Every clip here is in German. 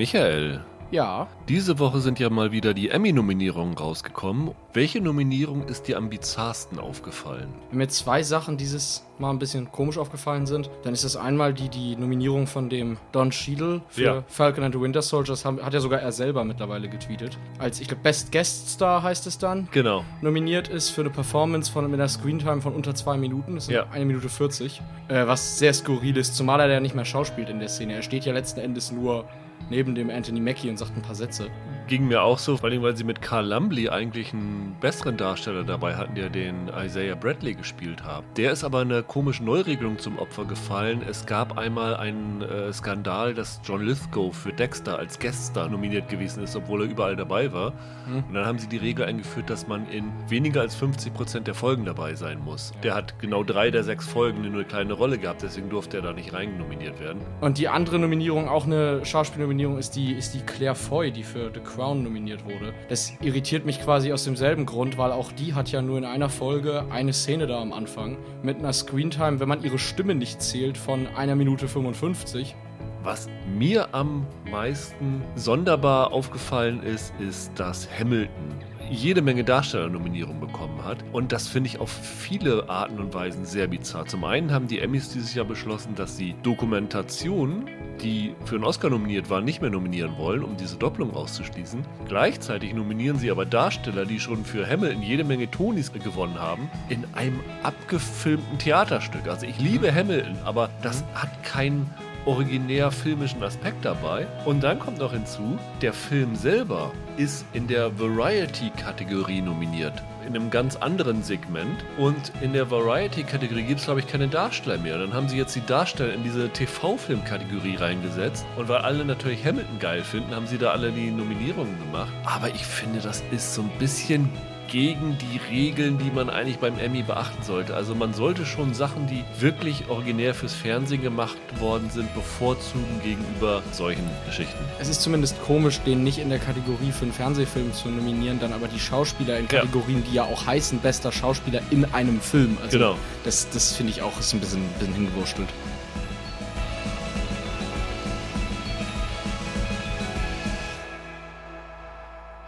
Michael, Ja, diese Woche sind ja mal wieder die Emmy-Nominierungen rausgekommen. Welche Nominierung ist dir am bizarrsten aufgefallen? wenn mir zwei Sachen dieses Mal ein bisschen komisch aufgefallen sind, dann ist das einmal die, die Nominierung von dem Don Cheadle für Ja. Falcon and the Winter Soldiers, haben, hat ja sogar er selber mittlerweile getweetet. Als, ich glaube, Best Guest Star heißt es dann. Genau. Nominiert ist für eine Performance von, mit einer Screentime von unter zwei Minuten. Das sind Ja. eine Minute 40. Äh, was sehr skurril ist, zumal er ja nicht mehr schauspielt in der Szene. Er steht ja letzten Endes nur neben dem Anthony Mackie und sagt ein paar Sätze. Ging mir auch so, vor allem weil sie mit Carl Lumbly eigentlich einen besseren Darsteller dabei hatten, der den Isaiah Bradley gespielt hat. Der ist aber einer komischen Neuregelung zum Opfer gefallen. Es gab einmal einen äh, Skandal, dass John Lithgow für Dexter als Gaststar nominiert gewesen ist, obwohl er überall dabei war. Und dann haben sie die Regel eingeführt, dass man in weniger als 50% der Folgen dabei sein muss. Der hat genau drei der sechs Folgen nur eine kleine Rolle gehabt, deswegen durfte er da nicht rein nominiert werden. Und die andere Nominierung, auch eine Schauspielnominierung, ist die, ist die Claire Foy, die für The Crown nominiert wurde. Das irritiert mich quasi aus demselben Grund, weil auch die hat ja nur in einer Folge eine Szene da am Anfang mit einer Screentime, wenn man ihre Stimme nicht zählt, von einer Minute 55. Was mir am meisten sonderbar aufgefallen ist, ist, dass Hamilton jede Menge Darstellernominierungen bekommen hat. Und das finde ich auf viele Arten und Weisen sehr bizarr. Zum einen haben die Emmys dieses Jahr beschlossen, dass sie Dokumentationen, die für einen Oscar nominiert waren, nicht mehr nominieren wollen, um diese Doppelung auszuschließen. Gleichzeitig nominieren sie aber Darsteller, die schon für Hamilton jede Menge Tonys gewonnen haben, in einem abgefilmten Theaterstück. Also ich liebe Hamilton, aber das hat keinen originär filmischen Aspekt dabei. Und dann kommt noch hinzu, der Film selber ist in der Variety-Kategorie nominiert. In einem ganz anderen Segment. Und in der Variety-Kategorie gibt es, glaube ich, keine Darsteller mehr. Dann haben sie jetzt die Darsteller in diese TV-Film-Kategorie reingesetzt. Und weil alle natürlich Hamilton geil finden, haben sie da alle die Nominierungen gemacht. Aber ich finde, das ist so ein bisschen gegen die Regeln, die man eigentlich beim Emmy beachten sollte. Also man sollte schon Sachen, die wirklich originär fürs Fernsehen gemacht worden sind, bevorzugen gegenüber solchen Geschichten. Es ist zumindest komisch, den nicht in der Kategorie für einen Fernsehfilm zu nominieren, dann aber die Schauspieler in Ja. Kategorien, die ja auch heißen, bester Schauspieler in einem Film. Also Genau. Das, das finde ich auch ist ein bisschen, bisschen hingewurstelt.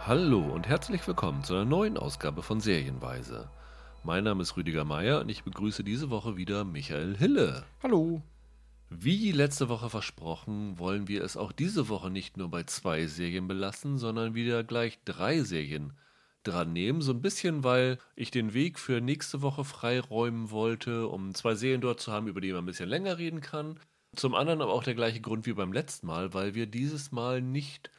Hallo und herzlich willkommen zu einer neuen Ausgabe von Serienweise. Mein Name ist Rüdiger Meier und ich begrüße diese Woche wieder Michael Hille. Hallo. Wie letzte Woche versprochen, wollen wir es auch diese Woche nicht nur bei zwei Serien belassen, sondern wieder gleich drei Serien dran nehmen. So ein bisschen, weil ich den Weg für nächste Woche freiräumen wollte, um zwei Serien dort zu haben, über die man ein bisschen länger reden kann. Zum anderen aber auch der gleiche Grund wie beim letzten Mal, weil wir dieses Mal nicht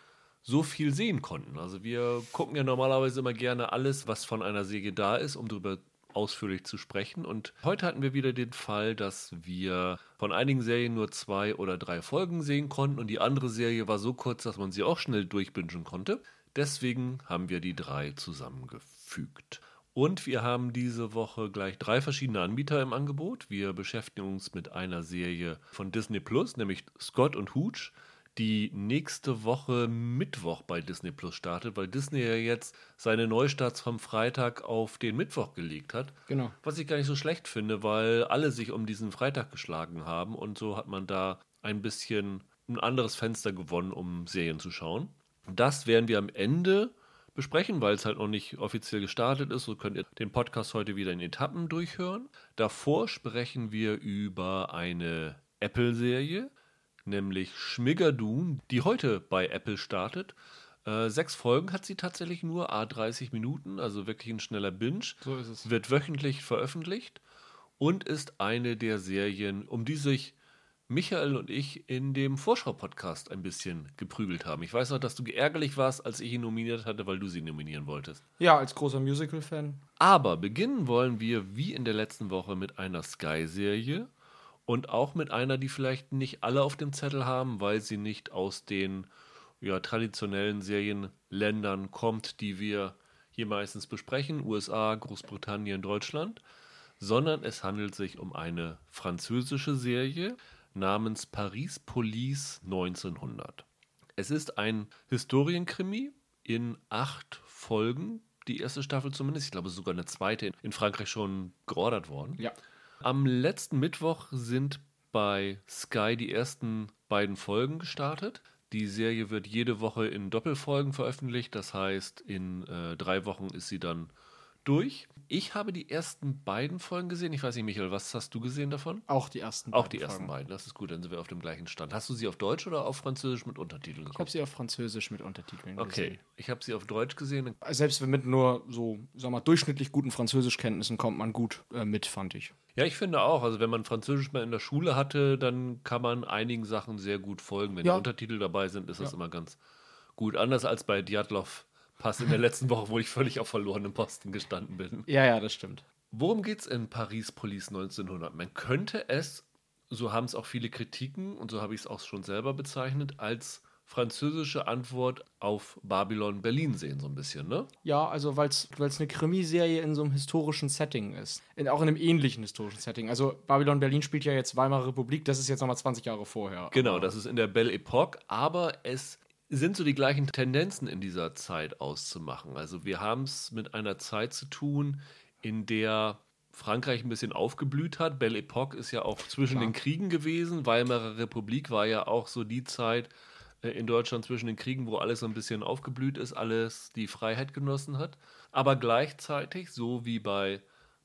so viel sehen konnten. Also wir gucken ja normalerweise immer gerne alles, was von einer Serie da ist, um darüber ausführlich zu sprechen. Und heute hatten wir wieder den Fall, dass wir von einigen Serien nur zwei oder drei Folgen sehen konnten und die andere Serie war so kurz, dass man sie auch schnell durchbingen konnte. Deswegen haben wir die drei zusammengefügt. Und wir haben diese Woche gleich drei verschiedene Anbieter im Angebot. Wir beschäftigen uns mit einer Serie von Disney Plus, nämlich Scott und Hooch die nächste Woche Mittwoch bei Disney Plus startet, weil Disney ja jetzt seine Neustarts vom Freitag auf den Mittwoch gelegt hat. Genau. Was ich gar nicht so schlecht finde, weil alle sich um diesen Freitag geschlagen haben und so hat man da ein bisschen ein anderes Fenster gewonnen, um Serien zu schauen. Das werden wir am Ende besprechen, weil es halt noch nicht offiziell gestartet ist. So könnt ihr den Podcast heute wieder in Etappen durchhören. Davor sprechen wir über eine Apple-Serie, nämlich Schmigadoon, die heute bei Apple startet. Äh, sechs Folgen hat sie tatsächlich nur, A30 Minuten, also wirklich ein schneller Binge. So ist es. Wird wöchentlich veröffentlicht und ist eine der Serien, um die sich Michael und ich in dem Vorschau-Podcast ein bisschen geprügelt haben. Ich weiß noch, dass du ärgerlich warst, als ich ihn nominiert hatte, weil du sie nominieren wolltest. Ja, als großer Musical-Fan. Aber beginnen wollen wir wie in der letzten Woche mit einer Sky-Serie und auch mit einer, die vielleicht nicht alle auf dem Zettel haben, weil sie nicht aus den ja, traditionellen Serienländern kommt, die wir hier meistens besprechen, USA, Großbritannien, Deutschland, sondern es handelt sich um eine französische Serie namens Paris Police 1900. Es ist ein Historienkrimi in acht Folgen, die erste Staffel zumindest, ich glaube sogar eine zweite in Frankreich schon geordert worden. Ja. Am letzten Mittwoch sind bei Sky die ersten beiden Folgen gestartet. Die Serie wird jede Woche in Doppelfolgen veröffentlicht. Das heißt, in äh, drei Wochen ist sie dann durch. Ich habe die ersten beiden Folgen gesehen. Ich weiß nicht, Michael, was hast du gesehen davon? Auch die ersten Auch die ersten beiden. Das ist gut, dann sind wir auf dem gleichen Stand. Hast du sie auf Deutsch oder auf Französisch mit Untertiteln Ich habe geguckt? sie auf Französisch mit Untertiteln Okay, gesehen. ich habe sie auf Deutsch gesehen. Selbst mit nur so, sag mal, durchschnittlich guten Französischkenntnissen kommt man gut äh, mit, fand ich. Ja, ich finde auch. Also wenn man Französisch mal in der Schule hatte, dann kann man einigen Sachen sehr gut folgen. Wenn Ja. die Untertitel dabei sind, ist das Ja. immer ganz gut. Anders als bei Djatlov Pass in der letzten Woche, wo ich völlig auf verlorenem Posten gestanden bin. Ja, ja, das stimmt. Worum geht's in Paris Police 1900? Man könnte es, so haben es auch viele Kritiken und so habe ich es auch schon selber bezeichnet, als französische Antwort auf Babylon Berlin sehen, so ein bisschen, ne? Ja, also weil es eine Krimiserie in so einem historischen Setting ist. In, auch in einem ähnlichen historischen Setting. Also Babylon Berlin spielt ja jetzt Weimarer Republik, das ist jetzt nochmal 20 Jahre vorher. Genau, das ist in der Belle Epoque, aber es sind so die gleichen Tendenzen in dieser Zeit auszumachen. Also wir haben es mit einer Zeit zu tun, in der Frankreich ein bisschen aufgeblüht hat. Belle Epoque ist ja auch zwischen Klar. den Kriegen gewesen. Weimarer Republik war ja auch so die Zeit in Deutschland zwischen den Kriegen, wo alles so ein bisschen aufgeblüht ist, alles die Freiheit genossen hat. Aber gleichzeitig, so wie bei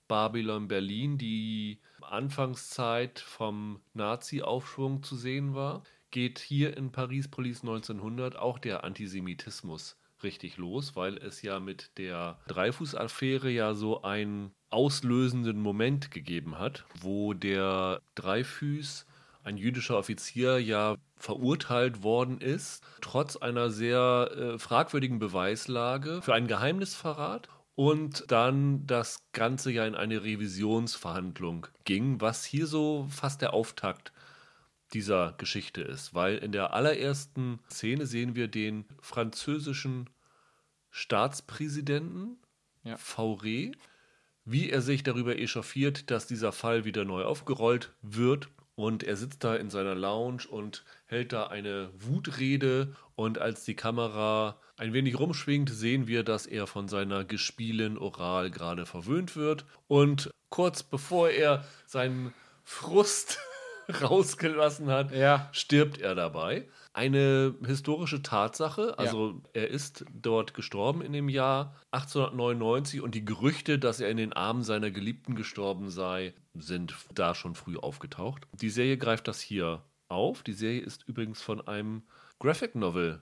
Babylon Berlin, die Anfangszeit vom Nazi-Aufschwung zu sehen war, geht hier in Paris Police 1900 auch der Antisemitismus richtig los, weil es ja mit der Dreifuß-Affäre ja so einen auslösenden Moment gegeben hat, wo der Dreifuß, ein jüdischer Offizier, ja verurteilt worden ist, trotz einer sehr äh, fragwürdigen Beweislage für einen Geheimnisverrat und dann das Ganze ja in eine Revisionsverhandlung ging, was hier so fast der Auftakt dieser Geschichte ist, weil in der allerersten Szene sehen wir den französischen Staatspräsidenten Ja. Fauré, wie er sich darüber echauffiert, dass dieser Fall wieder neu aufgerollt wird. Und er sitzt da in seiner Lounge und hält da eine Wutrede. Und als die Kamera ein wenig rumschwingt, sehen wir, dass er von seiner gespielen Oral gerade verwöhnt wird. Und kurz bevor er seinen Frust rausgelassen hat, Ja. stirbt er dabei. Eine historische Tatsache, also er ist dort gestorben in dem Jahr 1899 und die Gerüchte, dass er in den Armen seiner Geliebten gestorben sei, sind da schon früh aufgetaucht. Die Serie greift das hier auf. Die Serie ist übrigens von einem Graphic Novel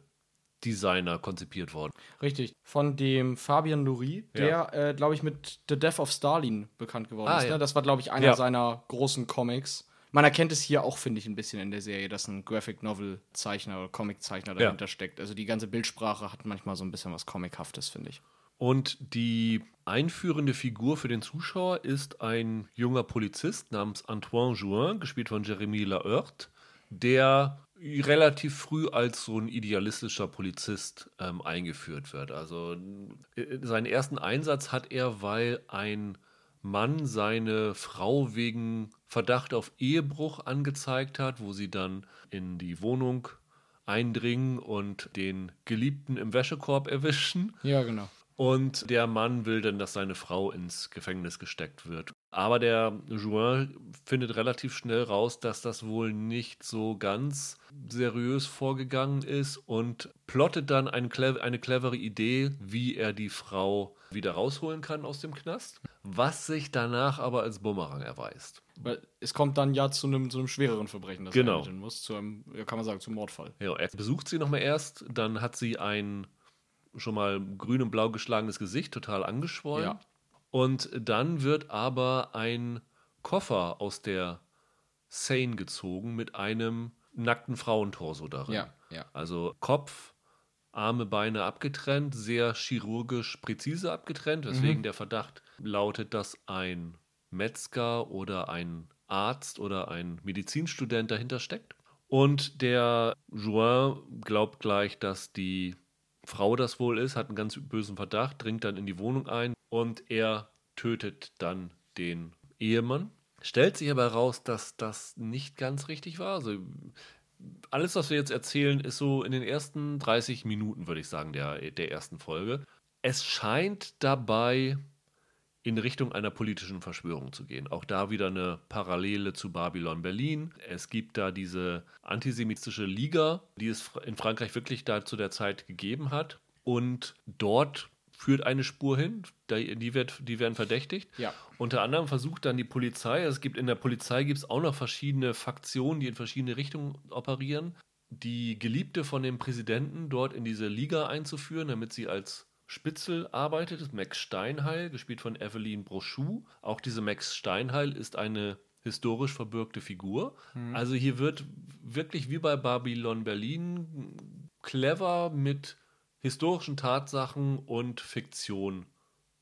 Designer konzipiert worden. Richtig. Von dem Fabian Loury, der, äh, glaube ich, mit The Death of Stalin bekannt geworden Ah, ist. ja. Ne? Das war, glaube ich, einer Ja. seiner großen Comics. Man erkennt es hier auch, finde ich, ein bisschen in der Serie, dass ein Graphic Novel Zeichner oder Comic Zeichner Ja. dahinter steckt. Also die ganze Bildsprache hat manchmal so ein bisschen was Comichaftes, finde ich. Und die einführende Figur für den Zuschauer ist ein junger Polizist namens Antoine Jouin, gespielt von Jeremy Laheurte, der relativ früh als so ein idealistischer Polizist ähm, eingeführt wird. Also äh, seinen ersten Einsatz hat er, weil ein Mann seine Frau wegen Verdacht auf Ehebruch angezeigt hat, wo sie dann in die Wohnung eindringen und den Geliebten im Wäschekorb erwischen. Ja, genau. Und der Mann will dann, dass seine Frau ins Gefängnis gesteckt wird. Aber der Juin findet relativ schnell raus, dass das wohl nicht so ganz seriös vorgegangen ist und plottet dann eine, clev eine clevere Idee, wie er die Frau wieder rausholen kann aus dem Knast, was sich danach aber als Bumerang erweist. Weil es kommt dann ja zu einem, zu einem schwereren Verbrechen, das Genau. er ermitteln muss. Zu einem, kann man sagen, zum Mordfall. Ja, er besucht sie nochmal erst, dann hat sie ein schon mal grün und blau geschlagenes Gesicht, total angeschwollen. Ja. Und dann wird aber ein Koffer aus der Seine gezogen mit einem nackten Frauentorso darin. Ja, ja. Also Kopf, Arme, Beine abgetrennt, sehr chirurgisch präzise abgetrennt, Mhm. weswegen der Verdacht lautet, dass ein Metzger oder ein Arzt oder ein Medizinstudent dahinter steckt. Und der Juin glaubt gleich, dass die Frau das wohl ist, hat einen ganz bösen Verdacht, dringt dann in die Wohnung ein und er tötet dann den Ehemann. Stellt sich aber heraus, dass das nicht ganz richtig war. Also alles, was wir jetzt erzählen, ist so in den ersten 30 Minuten, würde ich sagen, der, der ersten Folge. Es scheint dabei in Richtung einer politischen Verschwörung zu gehen. Auch da wieder eine Parallele zu Babylon Berlin. Es gibt da diese antisemitische Liga, die es in Frankreich wirklich da zu der Zeit gegeben hat. Und dort führt eine Spur hin, die, wird, die werden verdächtigt. Ja. Unter anderem versucht dann die Polizei, es gibt in der Polizei gibt es auch noch verschiedene Faktionen, die in verschiedene Richtungen operieren, die Geliebte von dem Präsidenten dort in diese Liga einzuführen, damit sie als Spitzel arbeitet, ist Max Steinheil, gespielt von Evelyn Brochu. Auch diese Max Steinheil ist eine historisch verbürgte Figur. Mhm. Also hier wird wirklich wie bei Babylon Berlin clever mit historischen Tatsachen und Fiktion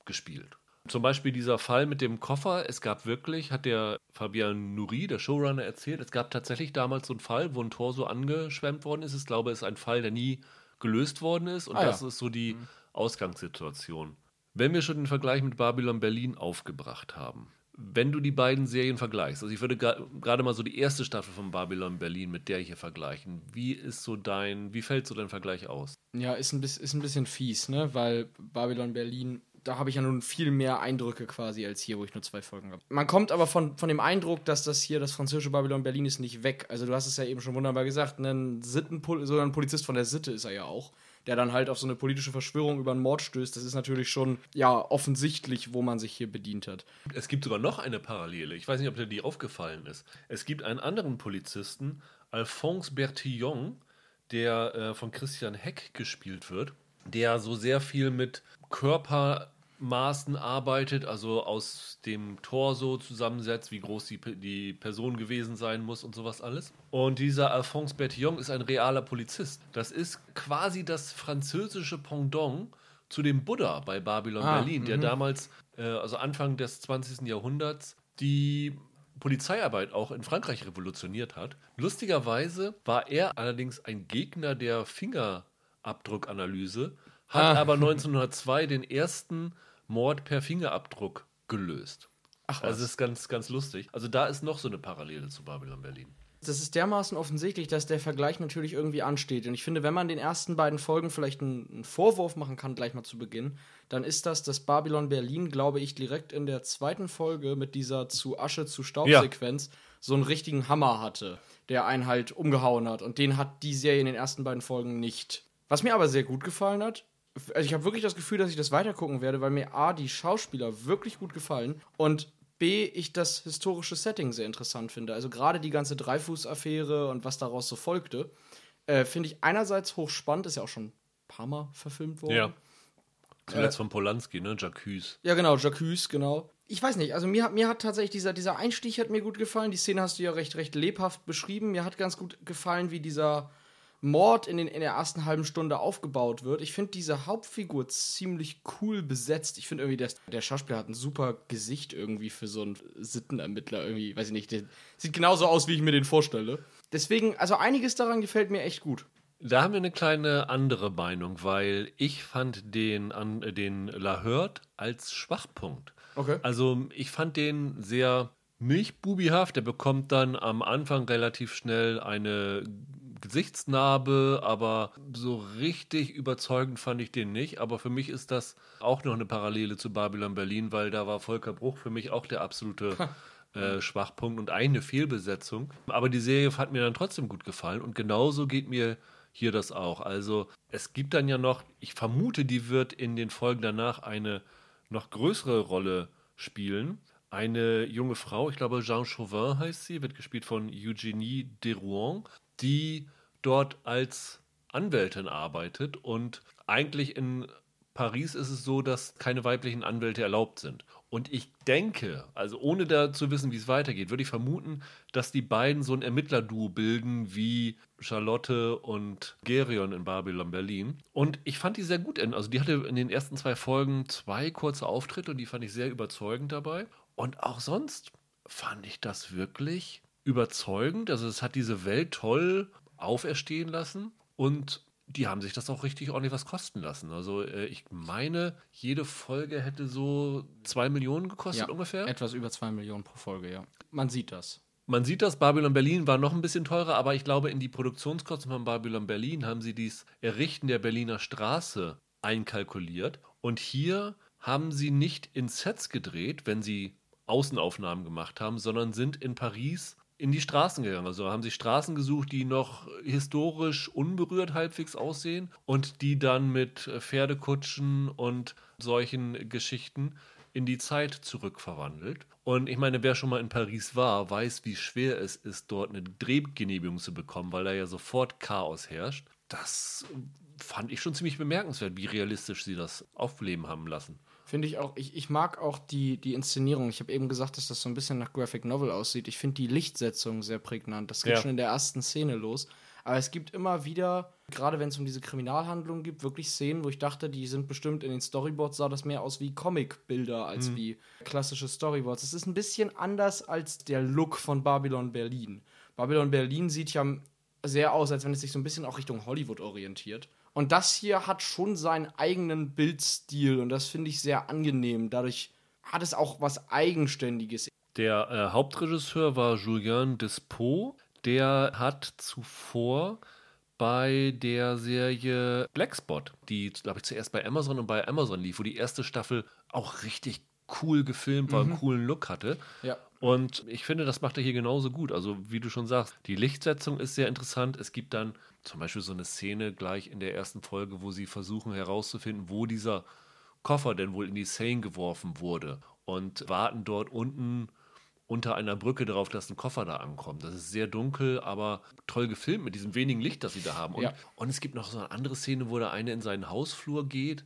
gespielt. Zum Beispiel dieser Fall mit dem Koffer. Es gab wirklich, hat der Fabian Nouri, der Showrunner, erzählt, es gab tatsächlich damals so einen Fall, wo ein Tor so angeschwemmt worden ist. Ich glaube, es ist ein Fall, der nie gelöst worden ist. Und ah, das ja. ist so die mhm. Ausgangssituation. Wenn wir schon den Vergleich mit Babylon Berlin aufgebracht haben, wenn du die beiden Serien vergleichst, also ich würde gerade mal so die erste Staffel von Babylon Berlin mit der hier vergleichen. Wie ist so dein, wie fällt so dein Vergleich aus? Ja, ist ein, bisschen, ist ein bisschen fies, ne? Weil Babylon Berlin, da habe ich ja nun viel mehr Eindrücke quasi als hier, wo ich nur zwei Folgen habe. Man kommt aber von, von dem Eindruck, dass das hier, das französische Babylon Berlin ist nicht weg. Also du hast es ja eben schon wunderbar gesagt, ein Sittenpol so ein Polizist von der Sitte ist er ja auch der dann halt auf so eine politische Verschwörung über einen Mord stößt, das ist natürlich schon, ja, offensichtlich, wo man sich hier bedient hat. Es gibt sogar noch eine Parallele. Ich weiß nicht, ob dir die aufgefallen ist. Es gibt einen anderen Polizisten, Alphonse Bertillon, der äh, von Christian Heck gespielt wird, der so sehr viel mit Körper Maßen arbeitet, also aus dem Torso zusammensetzt, wie groß die, die Person gewesen sein muss und sowas alles. Und dieser Alphonse Bertillon ist ein realer Polizist. Das ist quasi das französische Pendant zu dem Buddha bei Babylon ah, Berlin, der mhm. damals, äh, also Anfang des 20. Jahrhunderts, die Polizeiarbeit auch in Frankreich revolutioniert hat. Lustigerweise war er allerdings ein Gegner der Fingerabdruckanalyse, hat ah. aber 1902 den ersten Mord per Fingerabdruck gelöst. Ach, was? Also das ist ganz, ganz lustig. Also da ist noch so eine Parallele zu Babylon Berlin. Das ist dermaßen offensichtlich, dass der Vergleich natürlich irgendwie ansteht. Und ich finde, wenn man den ersten beiden Folgen vielleicht einen, Vorwurf machen kann, gleich mal zu Beginn, dann ist das, dass Babylon Berlin, glaube ich, direkt in der zweiten Folge mit dieser zu Asche zu Staubsequenz ja. so einen richtigen Hammer hatte, der einen halt umgehauen hat. Und den hat die Serie in den ersten beiden Folgen nicht. Was mir aber sehr gut gefallen hat, also ich habe wirklich das Gefühl, dass ich das weitergucken werde, weil mir A, die Schauspieler wirklich gut gefallen und B, ich das historische Setting sehr interessant finde. Also gerade die ganze Dreifuß-Affäre und was daraus so folgte, äh, finde ich einerseits hochspannend, ist ja auch schon ein paar Mal verfilmt worden. Ja. Zuletzt äh, von Polanski, ne? Jacques. Ja, genau, Jacques, genau. Ich weiß nicht, also mir, mir hat tatsächlich dieser, dieser Einstieg hat mir gut gefallen. Die Szene hast du ja recht, recht lebhaft beschrieben. Mir hat ganz gut gefallen, wie dieser Mord in, den, in der ersten halben Stunde aufgebaut wird. Ich finde diese Hauptfigur ziemlich cool besetzt. Ich finde irgendwie, der, der Schauspieler hat ein super Gesicht irgendwie für so einen Sittenermittler. Irgendwie, weiß ich nicht, der sieht genauso aus, wie ich mir den vorstelle. Deswegen, also einiges daran gefällt mir echt gut. Da haben wir eine kleine andere Meinung, weil ich fand den, an, den La Hurt als Schwachpunkt. Okay. Also ich fand den sehr milchbubihaft. Der bekommt dann am Anfang relativ schnell eine Gesichtsnarbe, aber so richtig überzeugend fand ich den nicht. Aber für mich ist das auch noch eine Parallele zu Babylon Berlin, weil da war Volker Bruch für mich auch der absolute äh, Schwachpunkt und eine Fehlbesetzung. Aber die Serie hat mir dann trotzdem gut gefallen und genauso geht mir hier das auch. Also es gibt dann ja noch, ich vermute, die wird in den Folgen danach eine noch größere Rolle spielen. Eine junge Frau, ich glaube Jean Chauvin heißt sie, wird gespielt von Eugenie Derouan, die dort als Anwältin arbeitet und eigentlich in Paris ist es so, dass keine weiblichen Anwälte erlaubt sind. Und ich denke, also ohne da zu wissen, wie es weitergeht, würde ich vermuten, dass die beiden so ein Ermittlerduo bilden wie Charlotte und Gerion in Babylon Berlin. Und ich fand die sehr gut. Also die hatte in den ersten zwei Folgen zwei kurze Auftritte und die fand ich sehr überzeugend dabei. Und auch sonst fand ich das wirklich überzeugend. Also es hat diese Welt toll auferstehen lassen und die haben sich das auch richtig ordentlich was kosten lassen. Also äh, ich meine, jede Folge hätte so zwei Millionen gekostet ja, ungefähr. Etwas über zwei Millionen pro Folge, ja. Man sieht das. Man sieht das, Babylon Berlin war noch ein bisschen teurer, aber ich glaube, in die Produktionskosten von Babylon Berlin haben sie dies Errichten der Berliner Straße einkalkuliert. Und hier haben sie nicht in Sets gedreht, wenn sie Außenaufnahmen gemacht haben, sondern sind in Paris in die Straßen gegangen. Also haben sich Straßen gesucht, die noch historisch unberührt halbwegs aussehen und die dann mit Pferdekutschen und solchen Geschichten in die Zeit zurückverwandelt. Und ich meine, wer schon mal in Paris war, weiß, wie schwer es ist, dort eine Drehgenehmigung zu bekommen, weil da ja sofort Chaos herrscht. Das fand ich schon ziemlich bemerkenswert, wie realistisch sie das aufleben haben lassen. Finde ich auch, ich, ich mag auch die, die Inszenierung. Ich habe eben gesagt, dass das so ein bisschen nach Graphic Novel aussieht. Ich finde die Lichtsetzung sehr prägnant. Das geht ja. schon in der ersten Szene los. Aber es gibt immer wieder, gerade wenn es um diese Kriminalhandlungen gibt, wirklich Szenen, wo ich dachte, die sind bestimmt in den Storyboards, sah das mehr aus wie Comic-Bilder als mhm. wie klassische Storyboards. Es ist ein bisschen anders als der Look von Babylon Berlin. Babylon Berlin sieht ja sehr aus, als wenn es sich so ein bisschen auch Richtung Hollywood orientiert. Und das hier hat schon seinen eigenen Bildstil und das finde ich sehr angenehm. Dadurch hat es auch was Eigenständiges. Der äh, Hauptregisseur war Julien Despo. Der hat zuvor bei der Serie Blackspot, die, glaube ich, zuerst bei Amazon und bei Amazon lief, wo die erste Staffel auch richtig cool gefilmt war, mhm. einen coolen Look hatte. Ja. Und ich finde, das macht er hier genauso gut. Also, wie du schon sagst, die Lichtsetzung ist sehr interessant. Es gibt dann zum Beispiel so eine Szene gleich in der ersten Folge, wo sie versuchen herauszufinden, wo dieser Koffer denn wohl in die Seine geworfen wurde und warten dort unten unter einer Brücke darauf, dass ein Koffer da ankommt. Das ist sehr dunkel, aber toll gefilmt mit diesem wenigen Licht, das sie da haben. Und, ja. und es gibt noch so eine andere Szene, wo der eine in seinen Hausflur geht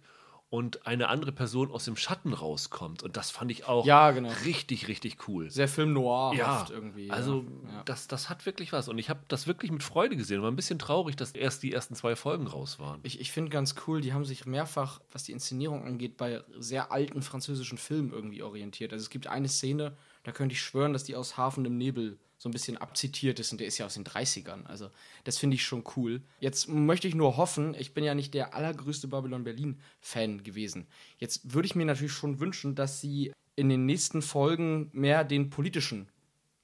und eine andere Person aus dem Schatten rauskommt. Und das fand ich auch ja, genau. richtig, richtig cool. Sehr Film noir ja, irgendwie. Also, ja. Das, das hat wirklich was. Und ich habe das wirklich mit Freude gesehen. War ein bisschen traurig, dass erst die ersten zwei Folgen raus waren. Ich, ich finde ganz cool, die haben sich mehrfach, was die Inszenierung angeht, bei sehr alten französischen Filmen irgendwie orientiert. Also es gibt eine Szene, da könnte ich schwören, dass die aus Hafen im Nebel so ein bisschen abzitiert ist und der ist ja aus den 30ern. Also, das finde ich schon cool. Jetzt möchte ich nur hoffen, ich bin ja nicht der allergrößte Babylon Berlin-Fan gewesen. Jetzt würde ich mir natürlich schon wünschen, dass sie in den nächsten Folgen mehr den politischen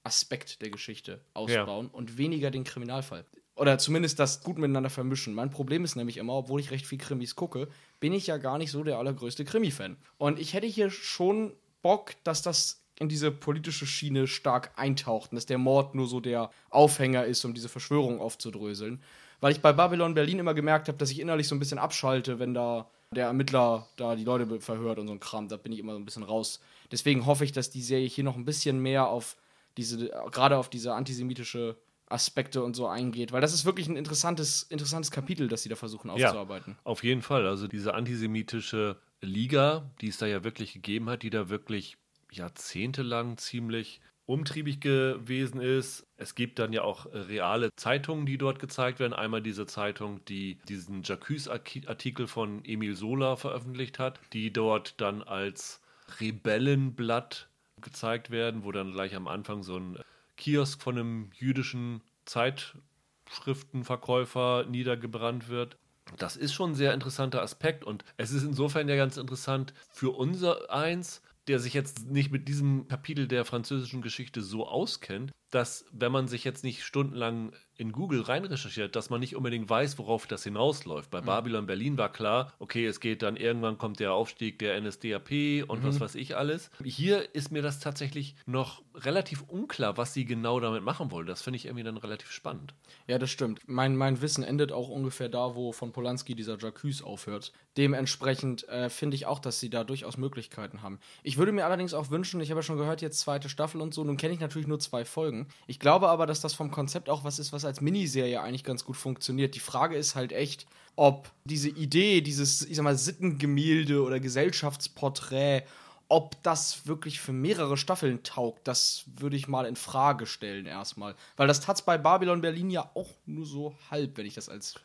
Aspekt der Geschichte ausbauen ja. und weniger den Kriminalfall. Oder zumindest das gut miteinander vermischen. Mein Problem ist nämlich immer, obwohl ich recht viel Krimis gucke, bin ich ja gar nicht so der allergrößte Krimi-Fan. Und ich hätte hier schon Bock, dass das in diese politische Schiene stark eintaucht und dass der Mord nur so der Aufhänger ist, um diese Verschwörung aufzudröseln. Weil ich bei Babylon Berlin immer gemerkt habe, dass ich innerlich so ein bisschen abschalte, wenn da der Ermittler da die Leute verhört und so ein Kram. Da bin ich immer so ein bisschen raus. Deswegen hoffe ich, dass die Serie hier noch ein bisschen mehr auf diese, gerade auf diese antisemitische Aspekte und so eingeht, weil das ist wirklich ein interessantes, interessantes Kapitel, das sie da versuchen aufzuarbeiten. Ja, auf jeden Fall. Also diese antisemitische Liga, die es da ja wirklich gegeben hat, die da wirklich jahrzehntelang ziemlich umtriebig gewesen ist. Es gibt dann ja auch reale Zeitungen, die dort gezeigt werden. Einmal diese Zeitung, die diesen Jacques-Artikel von Emil Sola veröffentlicht hat, die dort dann als Rebellenblatt gezeigt werden, wo dann gleich am Anfang so ein Kiosk von einem jüdischen Zeitschriftenverkäufer niedergebrannt wird. Das ist schon ein sehr interessanter Aspekt und es ist insofern ja ganz interessant für unser eins, der sich jetzt nicht mit diesem Kapitel der französischen Geschichte so auskennt, dass, wenn man sich jetzt nicht stundenlang in Google reinrecherchiert, dass man nicht unbedingt weiß, worauf das hinausläuft. Bei mhm. Babylon Berlin war klar, okay, es geht dann irgendwann kommt der Aufstieg der NSDAP und mhm. was weiß ich alles. Hier ist mir das tatsächlich noch relativ unklar, was sie genau damit machen wollen. Das finde ich irgendwie dann relativ spannend. Ja, das stimmt. Mein, mein Wissen endet auch ungefähr da, wo von Polanski dieser Jacques aufhört. Dementsprechend äh, finde ich auch, dass sie da durchaus Möglichkeiten haben. Ich würde mir allerdings auch wünschen, ich habe ja schon gehört, jetzt zweite Staffel und so, nun kenne ich natürlich nur zwei Folgen. Ich glaube aber, dass das vom Konzept auch was ist, was als Miniserie eigentlich ganz gut funktioniert. Die Frage ist halt echt, ob diese Idee, dieses, ich sag mal, Sittengemälde oder Gesellschaftsporträt, ob das wirklich für mehrere Staffeln taugt, das würde ich mal in Frage stellen erstmal. Weil das tat bei Babylon Berlin ja auch nur so halb, wenn ich das als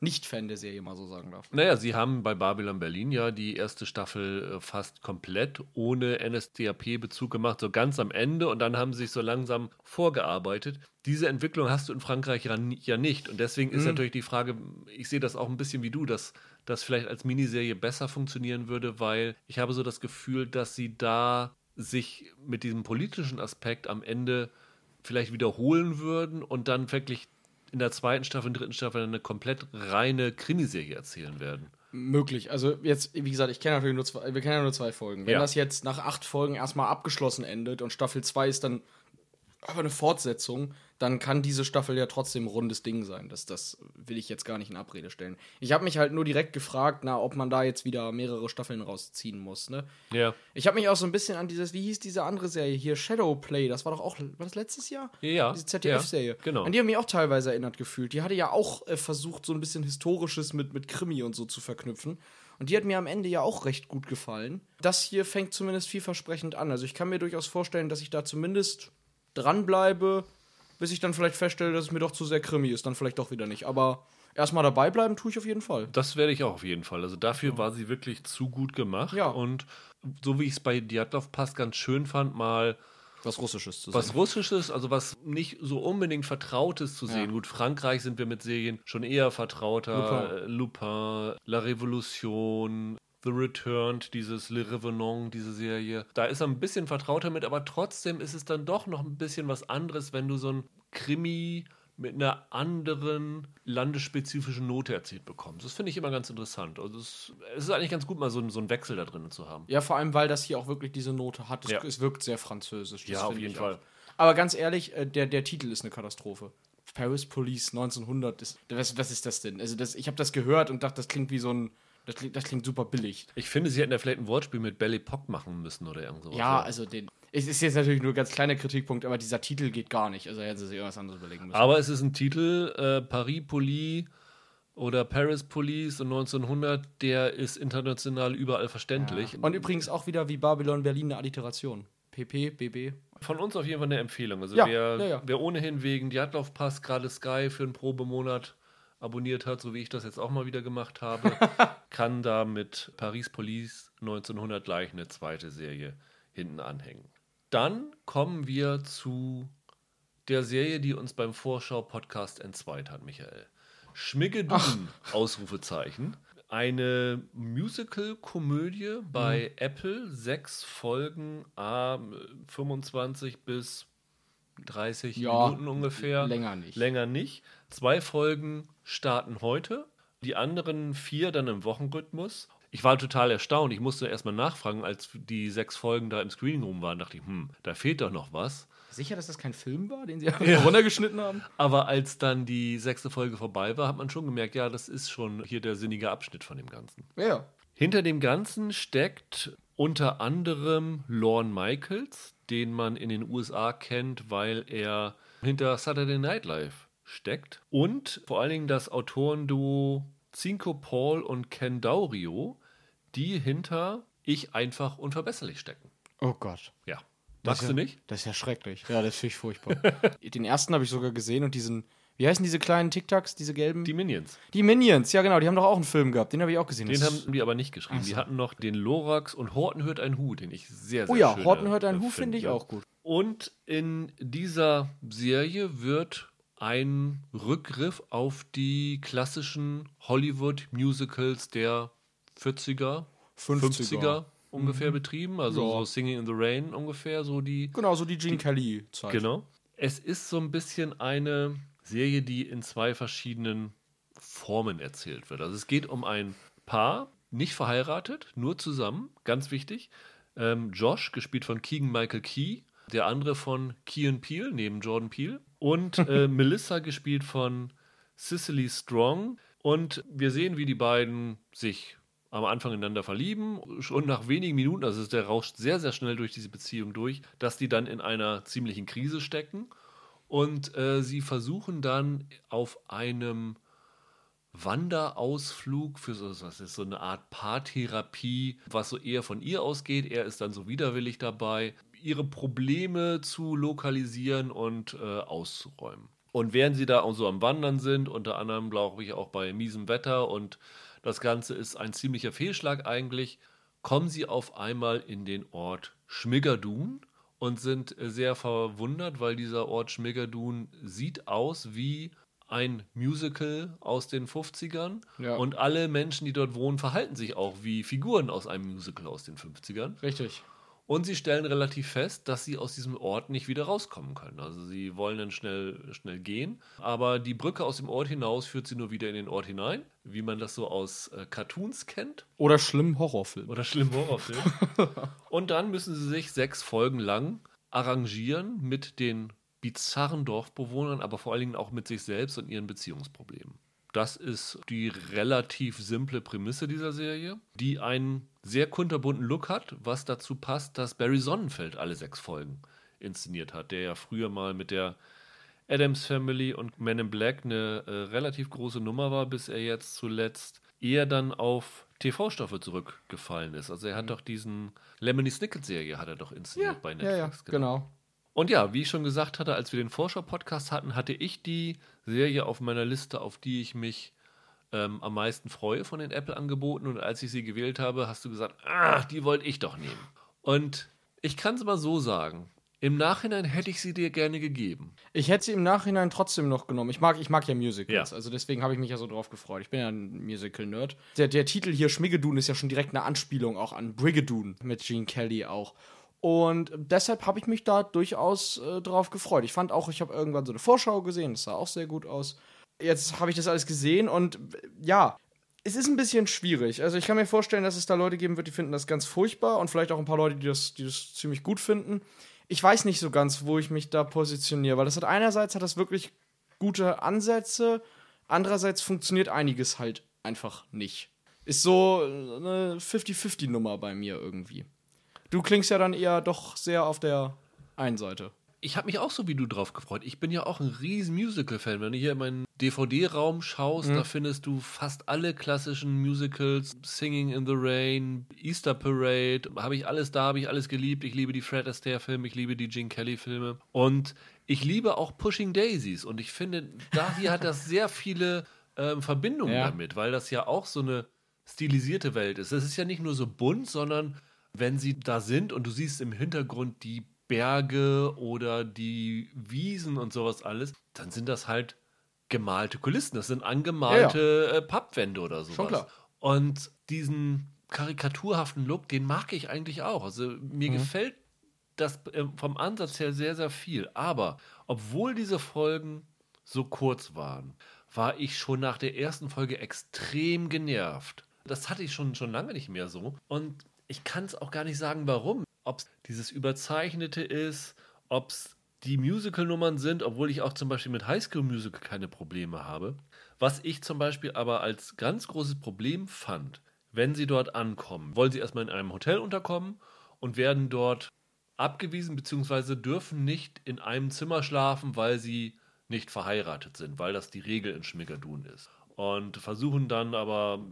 nicht-Fan der Serie mal so sagen darf. Naja, sie haben bei Babylon Berlin ja die erste Staffel äh, fast komplett ohne NSDAP-Bezug gemacht, so ganz am Ende und dann haben sie sich so langsam vorgearbeitet. Diese Entwicklung hast du in Frankreich ja nicht und deswegen ist mhm. natürlich die Frage, ich sehe das auch ein bisschen wie du, dass das vielleicht als Miniserie besser funktionieren würde, weil ich habe so das Gefühl, dass sie da sich mit diesem politischen Aspekt am Ende vielleicht wiederholen würden und dann wirklich in der zweiten Staffel und dritten Staffel eine komplett reine Krimiserie erzählen werden. Möglich. Also jetzt, wie gesagt, ich kenne natürlich nur zwei, wir kennen ja nur zwei Folgen. Wenn Ja. das jetzt nach acht Folgen erstmal abgeschlossen endet und Staffel 2 ist dann aber eine Fortsetzung, dann kann diese Staffel ja trotzdem ein rundes Ding sein. Das, das will ich jetzt gar nicht in Abrede stellen. Ich habe mich halt nur direkt gefragt, na, ob man da jetzt wieder mehrere Staffeln rausziehen muss, ne? Ja. Ich habe mich auch so ein bisschen an dieses, wie hieß diese andere Serie hier, Shadowplay, das war doch auch, war das letztes Jahr? Ja, Diese ZDF-Serie. ja, genau. An die haben mich auch teilweise erinnert gefühlt. Die hatte ja auch äh, versucht, so ein bisschen Historisches mit, mit Krimi und so zu verknüpfen. Und die hat mir am Ende ja auch recht gut gefallen. Das hier fängt zumindest vielversprechend an. Also ich kann mir durchaus vorstellen, dass ich da zumindest dranbleibe, bis ich dann vielleicht feststelle, dass es mir doch zu sehr Krimi ist. Dann vielleicht doch wieder nicht. Aber erstmal dabei bleiben tue ich auf jeden Fall. Das werde ich auch auf jeden Fall. Also dafür war sie wirklich zu gut gemacht. Ja. Und so wie ich es bei Djatlov Pass ganz schön fand, mal Was Russisches zu was Russisches, also was nicht so unbedingt Vertrautes zu sehen. Ja. Gut, Frankreich sind wir mit Serien schon eher vertrauter. Lupin, Lupin La Revolution, The Returned, dieses Le Revenant, diese Serie. Da ist er ein bisschen vertrauter mit, aber trotzdem ist es dann doch noch ein bisschen was anderes, wenn du so ein Krimi mit einer anderen landesspezifischen Note erzählt bekommst. Das finde ich immer ganz interessant. Also es, es ist eigentlich ganz gut, mal so, einen- so einen Wechsel da drin zu haben. Ja, vor allem, weil das hier auch wirklich diese Note hat. Es, Ja. es wirkt sehr französisch. das Ja, auf jeden Fall. auch. Aber ganz ehrlich, äh, der, der Titel ist eine Katastrophe. Paris Police 1900 ist. Was, was ist das denn? Also, das, ich habe das gehört und dachte, das klingt wie so ein. Das klingt, das klingt super billig. Ich finde, sie hätten ja vielleicht ein Wortspiel mit Belly Pock machen müssen oder irgend sowas. Ja, also den. Es ist jetzt natürlich nur ein ganz kleiner Kritikpunkt, aber dieser Titel geht gar nicht. Also hätten sie sich irgendwas anderes überlegen müssen. Aber es ist ein Titel, äh, Paris Police oder Paris Police und 1900, der ist international überall verständlich. Und übrigens auch wieder wie Babylon Berlin eine Alliteration. PP, BB. Von uns auf jeden Fall eine Empfehlung. Also Ja, wer, ja, ja. wer ohnehin wegen Djatlov Pass gerade Sky für einen Probemonat abonniert hat, so wie ich das jetzt auch mal wieder gemacht habe, kann da mit Paris Police 1900 gleich eine zweite Serie hinten anhängen. Dann kommen wir zu der Serie, die uns beim Vorschau-Podcast entzweit hat, Michael. Schmiggedun, Ausrufezeichen. Eine Musical-Komödie bei Apple, sechs Folgen, a 25 bis 30 Ja, Minuten ungefähr. länger nicht. Länger nicht. Zwei Folgen starten heute, die anderen vier dann im Wochenrhythmus. Ich war total erstaunt. Ich musste erstmal nachfragen, als die sechs Folgen da im Screening Room waren, dachte ich, hm, da fehlt doch noch was. Sicher, dass das kein Film war, den sie runtergeschnitten haben? Aber als dann die sechste Folge vorbei war, hat man schon gemerkt, ja, das ist schon hier der sinnige Abschnitt von dem Ganzen. Ja. Hinter dem Ganzen steckt unter anderem Lorne Michaels, den man in den USA kennt, weil er hinter Saturday Night Live steckt. Und vor allen Dingen das Autorenduo Cinco Paul und Ken Daurio, die hinter Ich einfach unverbesserlich stecken. Oh Gott. Ja. Das Magst ist du ja, nicht? Das ist ja schrecklich. Ja, das finde ich furchtbar. Den ersten habe ich sogar gesehen und diesen, wie heißen diese kleinen Tic-Tacs, diese gelben? Die Minions. Die Minions, ja genau, die haben doch auch einen Film gehabt, den habe ich auch gesehen. Den Das- haben die aber nicht geschrieben. Die hatten noch den Lorax und Horten hört ein Hu, den ich sehr, sehr oh ja, Horten hört ein Hu, finde ich auch gut. Und in dieser Serie wird ein Rückgriff auf die klassischen Hollywood-Musicals der 40er, 50er. 50er ungefähr betrieben. Also Ja. so Singing in the Rain ungefähr, so die. Genau, so die Gene Kelly-Zeit. Genau. Es ist so ein bisschen eine Serie, die in zwei verschiedenen Formen erzählt wird. Also es geht um ein Paar, nicht verheiratet, nur zusammen, ganz wichtig. Ähm, Josh, gespielt von Keegan Michael Key, der andere von Kean Peel, neben Jordan Peele. Und äh, Melissa, gespielt von Cicely Strong. Und wir sehen, wie die beiden sich am Anfang ineinander verlieben. Schon nach wenigen Minuten, also der rauscht sehr, sehr schnell durch diese Beziehung durch, dass die dann in einer ziemlichen Krise stecken. Und äh, sie versuchen dann auf einem Wanderausflug für so, was ist so eine Art Paartherapie, was so eher von ihr ausgeht. Er ist dann so widerwillig dabei, ihre Probleme zu lokalisieren und äh, auszuräumen. Und während sie da so am Wandern sind, unter anderem glaube ich auch bei miesem Wetter und das Ganze ist ein ziemlicher Fehlschlag eigentlich, kommen sie auf einmal in den Ort Schmiggerdun und sind äh, sehr verwundert, weil dieser Ort Schmiggerdun sieht aus wie ein Musical aus den 50ern Ja. und alle Menschen, die dort wohnen, verhalten sich auch wie Figuren aus einem Musical aus den 50ern. Richtig. Und sie stellen relativ fest, dass sie aus diesem Ort nicht wieder rauskommen können. Also sie wollen dann schnell, schnell gehen, aber die Brücke aus dem Ort hinaus führt sie nur wieder in den Ort hinein, wie man das so aus äh, Cartoons kennt. Oder schlimmen Horrorfilm. Oder schlimmen Horrorfilm. Und dann müssen sie sich sechs Folgen lang arrangieren mit den bizarren Dorfbewohnern, aber vor allen Dingen auch mit sich selbst und ihren Beziehungsproblemen. Das ist die relativ simple Prämisse dieser Serie, die einen sehr kunterbunten Look hat, was dazu passt, dass Barry Sonnenfeld alle sechs Folgen inszeniert hat, der ja früher mal mit der Adams Family und Men in Black eine äh, relativ große Nummer war, bis er jetzt zuletzt eher dann auf TV-Stoffe zurückgefallen ist. Also er hat mhm. doch diesen Lemony Snicket-Serie hat er doch inszeniert ja, bei Netflix. Ja, ja, genau. genau. Und ja, wie ich schon gesagt hatte, als wir den Vorschau-Podcast hatten, hatte ich die Serie auf meiner Liste, auf die ich mich ähm, am meisten freue von den Apple-Angeboten. Und als ich sie gewählt habe, hast du gesagt, ah, die wollte ich doch nehmen. Und ich kann es mal so sagen. Im Nachhinein hätte ich sie dir gerne gegeben. Ich hätte sie im Nachhinein trotzdem noch genommen. Ich mag, ich mag ja Musicals, ja. also deswegen habe ich mich ja so drauf gefreut. Ich bin ja ein Musical-Nerd. Der, der Titel hier, Schmiggedun, ist ja schon direkt eine Anspielung auch an Brigadoon mit Gene Kelly auch. Und deshalb habe ich mich da durchaus äh, drauf gefreut. Ich fand auch, ich habe irgendwann so eine Vorschau gesehen, das sah auch sehr gut aus jetzt habe ich das alles gesehen und ja, es ist ein bisschen schwierig. Also ich kann mir vorstellen, dass es da Leute geben wird, die finden das ganz furchtbar und vielleicht auch ein paar Leute, die das, die das ziemlich gut finden. Ich weiß nicht so ganz, wo ich mich da positioniere, weil das hat einerseits hat das wirklich gute Ansätze, andererseits funktioniert einiges halt einfach nicht. Ist so eine 50-50-Nummer bei mir irgendwie. Du klingst ja dann eher doch sehr auf der einen Seite ich habe mich auch so wie du drauf gefreut. Ich bin ja auch ein riesen Musical-Fan. Wenn du hier in meinen DVD-Raum schaust, mhm. da findest du fast alle klassischen Musicals. Singing in the Rain, Easter Parade, habe ich alles da, habe ich alles geliebt. Ich liebe die Fred Astaire-Filme, ich liebe die Gene Kelly-Filme. Und ich liebe auch Pushing Daisies. Und ich finde, da hier hat das sehr viele ähm, Verbindungen ja. damit, weil das ja auch so eine stilisierte Welt ist. Es ist ja nicht nur so bunt, sondern wenn sie da sind und du siehst im Hintergrund die Berge oder die Wiesen und sowas alles, dann sind das halt gemalte Kulissen. Das sind angemalte ja, ja. Äh, Pappwände oder sowas. Schon klar. Und diesen karikaturhaften Look, den mag ich eigentlich auch. Also mir mhm. gefällt das äh, vom Ansatz her sehr, sehr viel. Aber obwohl diese Folgen so kurz waren, war ich schon nach der ersten Folge extrem genervt. Das hatte ich schon, schon lange nicht mehr so. Und ich kann es auch gar nicht sagen, warum ob es dieses Überzeichnete ist, ob es die Musical-Nummern sind, obwohl ich auch zum Beispiel mit Highschool Musical keine Probleme habe. Was ich zum Beispiel aber als ganz großes Problem fand, wenn sie dort ankommen, wollen sie erstmal in einem Hotel unterkommen und werden dort abgewiesen, beziehungsweise dürfen nicht in einem Zimmer schlafen, weil sie nicht verheiratet sind, weil das die Regel in Schmigerdun ist. Und versuchen dann aber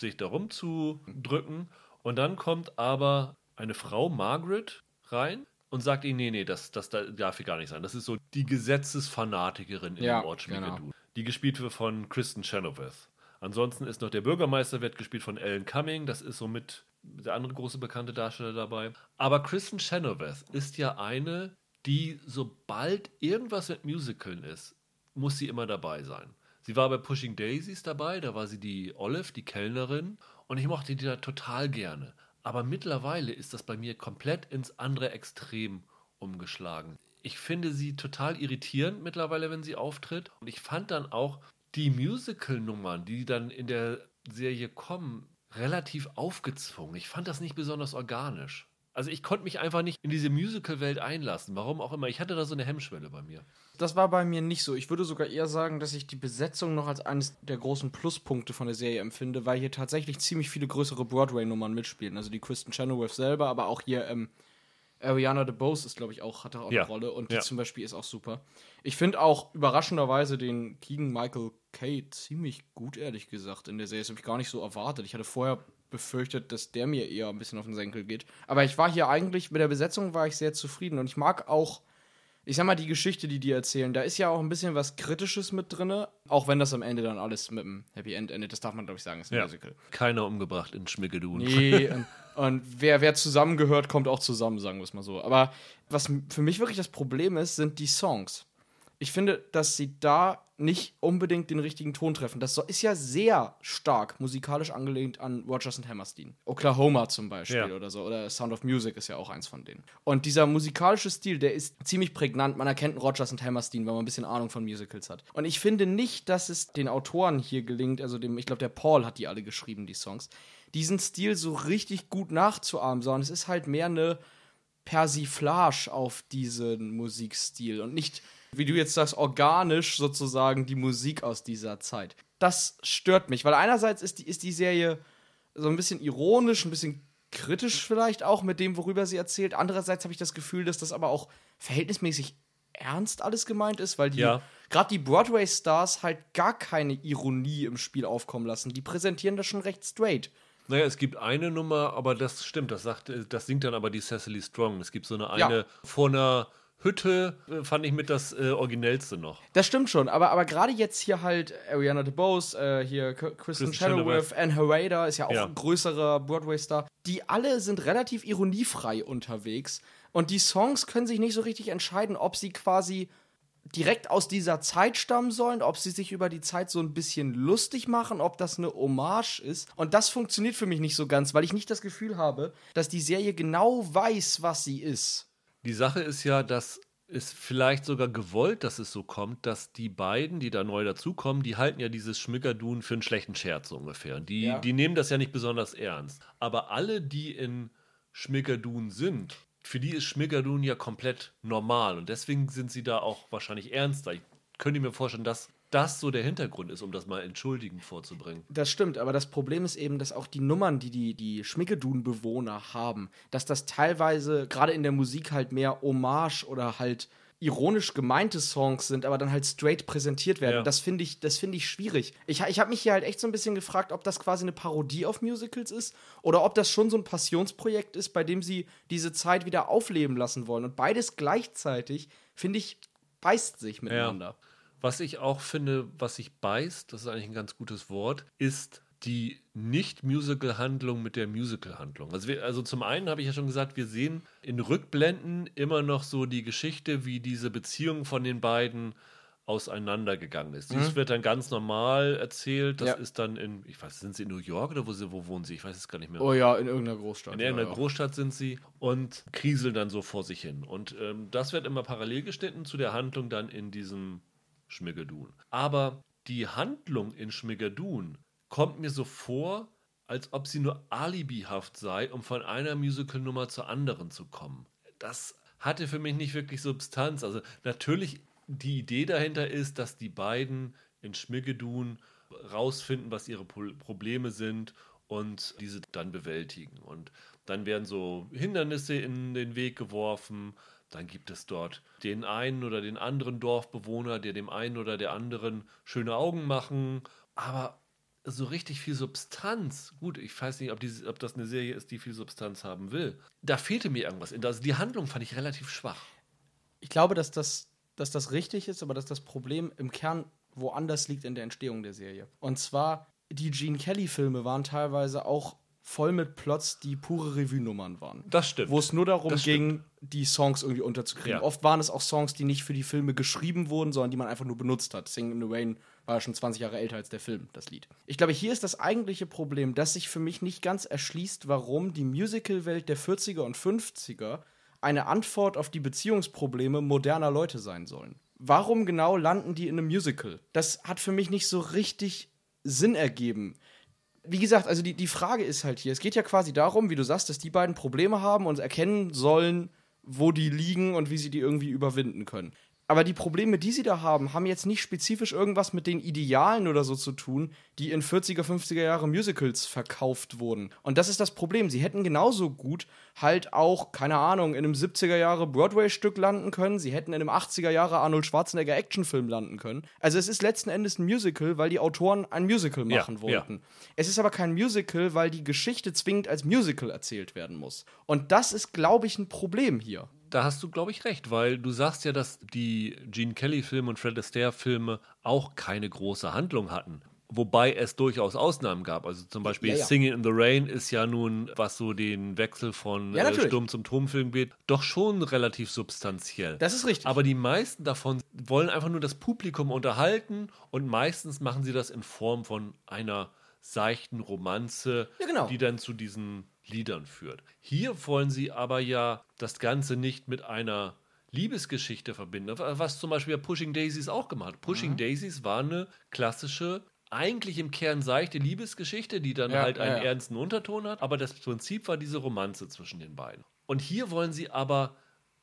sich darum zu drücken. Und dann kommt aber eine Frau, Margaret, rein und sagt ihnen, nee, nee, das, das darf hier gar nicht sein. Das ist so die Gesetzesfanatikerin in ja, dem Ort genau. Die gespielt wird von Kristen Chenoweth. Ansonsten ist noch der Bürgermeister, wird gespielt von Ellen Cumming. Das ist somit der andere große bekannte Darsteller dabei. Aber Kristen Chenoweth ist ja eine, die sobald irgendwas mit Musicalen ist, muss sie immer dabei sein. Sie war bei Pushing Daisies dabei, da war sie die Olive, die Kellnerin. Und ich mochte die da total gerne. Aber mittlerweile ist das bei mir komplett ins andere Extrem umgeschlagen. Ich finde sie total irritierend mittlerweile, wenn sie auftritt. Und ich fand dann auch die Musical-Nummern, die dann in der Serie kommen, relativ aufgezwungen. Ich fand das nicht besonders organisch. Also ich konnte mich einfach nicht in diese Musical-Welt einlassen. Warum auch immer. Ich hatte da so eine Hemmschwelle bei mir. Das war bei mir nicht so. Ich würde sogar eher sagen, dass ich die Besetzung noch als eines der großen Pluspunkte von der Serie empfinde, weil hier tatsächlich ziemlich viele größere Broadway-Nummern mitspielen. Also die Kristen Chenoweth selber, aber auch hier ähm, Ariana DeBose ist, glaube ich, auch, hat auch ja. eine Rolle und die ja. zum Beispiel ist auch super. Ich finde auch überraschenderweise den Keegan Michael Kay ziemlich gut, ehrlich gesagt, in der Serie. Das habe ich gar nicht so erwartet. Ich hatte vorher befürchtet, dass der mir eher ein bisschen auf den Senkel geht. Aber ich war hier eigentlich, mit der Besetzung war ich sehr zufrieden und ich mag auch, ich sag mal, die Geschichte, die die erzählen. Da ist ja auch ein bisschen was Kritisches mit drin, auch wenn das am Ende dann alles mit einem Happy End endet. Das darf man, glaube ich, sagen, ist ein ja. Musical. Keiner umgebracht in Schmickeldun. Nee, und, und wer, wer zusammengehört, kommt auch zusammen, sagen wir es mal so. Aber was für mich wirklich das Problem ist, sind die Songs Ich finde, dass sie da nicht unbedingt den richtigen Ton treffen. Das ist ja sehr stark musikalisch angelehnt an Rogers und Hammerstein. Oklahoma zum Beispiel ja. oder so. Oder Sound of Music ist ja auch eins von denen. Und dieser musikalische Stil, der ist ziemlich prägnant. Man erkennt Rogers und Hammerstein, wenn man ein bisschen Ahnung von Musicals hat. Und ich finde nicht, dass es den Autoren hier gelingt, also dem, ich glaube, der Paul hat die alle geschrieben, die Songs, diesen Stil so richtig gut nachzuahmen, sondern es ist halt mehr eine Persiflage auf diesen Musikstil und nicht wie du jetzt sagst, organisch sozusagen die Musik aus dieser Zeit. Das stört mich, weil einerseits ist die, ist die Serie so ein bisschen ironisch, ein bisschen kritisch vielleicht auch mit dem, worüber sie erzählt. Andererseits habe ich das Gefühl, dass das aber auch verhältnismäßig ernst alles gemeint ist, weil die ja. gerade die Broadway Stars halt gar keine Ironie im Spiel aufkommen lassen. Die präsentieren das schon recht straight. Naja, es gibt eine Nummer, aber das stimmt, das sagt, das singt dann aber die Cecily Strong. Es gibt so eine eine ja. vor einer Hütte äh, fand ich mit das äh, Originellste noch. Das stimmt schon, aber, aber gerade jetzt hier halt Ariana DeBose, äh, hier Kristen, Kristen Chenoweth, Anne Harada ist ja auch ja. ein größerer Broadway-Star. Die alle sind relativ ironiefrei unterwegs und die Songs können sich nicht so richtig entscheiden, ob sie quasi direkt aus dieser Zeit stammen sollen, ob sie sich über die Zeit so ein bisschen lustig machen, ob das eine Hommage ist. Und das funktioniert für mich nicht so ganz, weil ich nicht das Gefühl habe, dass die Serie genau weiß, was sie ist. Die Sache ist ja, dass es vielleicht sogar gewollt, dass es so kommt, dass die beiden, die da neu dazukommen, die halten ja dieses Schmückerdun für einen schlechten Scherz ungefähr. Die, ja. die nehmen das ja nicht besonders ernst. Aber alle, die in Schmickerdun sind, für die ist Schmickerdun ja komplett normal und deswegen sind sie da auch wahrscheinlich ernster. Ich könnte mir vorstellen, dass das so der Hintergrund ist, um das mal entschuldigend vorzubringen. Das stimmt, aber das Problem ist eben, dass auch die Nummern, die die, die Schmickedun-Bewohner haben, dass das teilweise gerade in der Musik halt mehr Hommage oder halt ironisch gemeinte Songs sind, aber dann halt straight präsentiert werden. Ja. Das finde ich, das ich schwierig. Ich, ich habe mich hier halt echt so ein bisschen gefragt, ob das quasi eine Parodie auf Musicals ist oder ob das schon so ein Passionsprojekt ist, bei dem sie diese Zeit wieder aufleben lassen wollen. Und beides gleichzeitig, finde ich, beißt sich miteinander. Ja. Was ich auch finde, was sich beißt, das ist eigentlich ein ganz gutes Wort, ist die Nicht-Musical-Handlung mit der Musical-Handlung. Also, also zum einen habe ich ja schon gesagt, wir sehen in Rückblenden immer noch so die Geschichte, wie diese Beziehung von den beiden auseinandergegangen ist. Mhm. Dies wird dann ganz normal erzählt. Das ja. ist dann in, ich weiß, sind sie in New York oder wo, sie, wo wohnen sie? Ich weiß es gar nicht mehr. Oh ja, in irgendeiner Großstadt. In irgendeiner ja, Großstadt sind sie und kriseln dann so vor sich hin. Und ähm, das wird immer parallel geschnitten zu der Handlung dann in diesem Schmiggeldun. Aber die Handlung in Schmiggeldun kommt mir so vor, als ob sie nur alibihaft sei, um von einer Musical-Nummer zur anderen zu kommen. Das hatte für mich nicht wirklich Substanz. Also natürlich die Idee dahinter ist, dass die beiden in Schmiggedun rausfinden, was ihre Probleme sind und diese dann bewältigen. Und dann werden so Hindernisse in den Weg geworfen dann gibt es dort den einen oder den anderen Dorfbewohner, der dem einen oder der anderen schöne Augen machen. Aber so richtig viel Substanz, gut, ich weiß nicht, ob, die, ob das eine Serie ist, die viel Substanz haben will. Da fehlte mir irgendwas. Also die Handlung fand ich relativ schwach. Ich glaube, dass das, dass das richtig ist, aber dass das Problem im Kern woanders liegt in der Entstehung der Serie. Und zwar, die Gene Kelly-Filme waren teilweise auch voll mit Plots, die pure Revue-Nummern waren. Das stimmt. Wo es nur darum ging, die Songs irgendwie unterzukriegen. Ja. Oft waren es auch Songs, die nicht für die Filme geschrieben wurden, sondern die man einfach nur benutzt hat. Sing in the Rain war ja schon 20 Jahre älter als der Film, das Lied. Ich glaube, hier ist das eigentliche Problem, dass sich für mich nicht ganz erschließt, warum die Musical-Welt der 40er und 50er eine Antwort auf die Beziehungsprobleme moderner Leute sein sollen. Warum genau landen die in einem Musical? Das hat für mich nicht so richtig Sinn ergeben wie gesagt, also die, die Frage ist halt hier, es geht ja quasi darum, wie du sagst, dass die beiden Probleme haben und erkennen sollen, wo die liegen und wie sie die irgendwie überwinden können. Aber die Probleme, die sie da haben, haben jetzt nicht spezifisch irgendwas mit den Idealen oder so zu tun, die in 40er, 50er Jahre Musicals verkauft wurden. Und das ist das Problem. Sie hätten genauso gut halt auch, keine Ahnung, in einem 70er Jahre Broadway-Stück landen können. Sie hätten in einem 80er Jahre Arnold Schwarzenegger Actionfilm landen können. Also es ist letzten Endes ein Musical, weil die Autoren ein Musical machen ja, wollten. Ja. Es ist aber kein Musical, weil die Geschichte zwingend als Musical erzählt werden muss. Und das ist, glaube ich, ein Problem hier da hast du, glaube ich, recht, weil du sagst ja, dass die Gene Kelly-Filme und Fred Astaire-Filme auch keine große Handlung hatten. Wobei es durchaus Ausnahmen gab. Also zum Beispiel Ja, ja. Singing in the Rain ist ja nun, was so den Wechsel von Ja, äh. Sturm zum Turmfilm geht, doch schon relativ substanziell. Das ist richtig. Aber die meisten davon wollen einfach nur das Publikum unterhalten und meistens machen sie das in Form von einer seichten Romanze, Ja, genau. die dann zu diesen Liedern führt. Hier wollen sie aber ja das Ganze nicht mit einer Liebesgeschichte verbinden, was zum Beispiel ja Pushing Daisies auch gemacht hat. Pushing Daisies war eine klassische, eigentlich im Kern seichte Liebesgeschichte, die dann Ja, halt einen ja. ernsten Unterton hat, aber das Prinzip war diese Romanze zwischen den beiden. Und hier wollen sie aber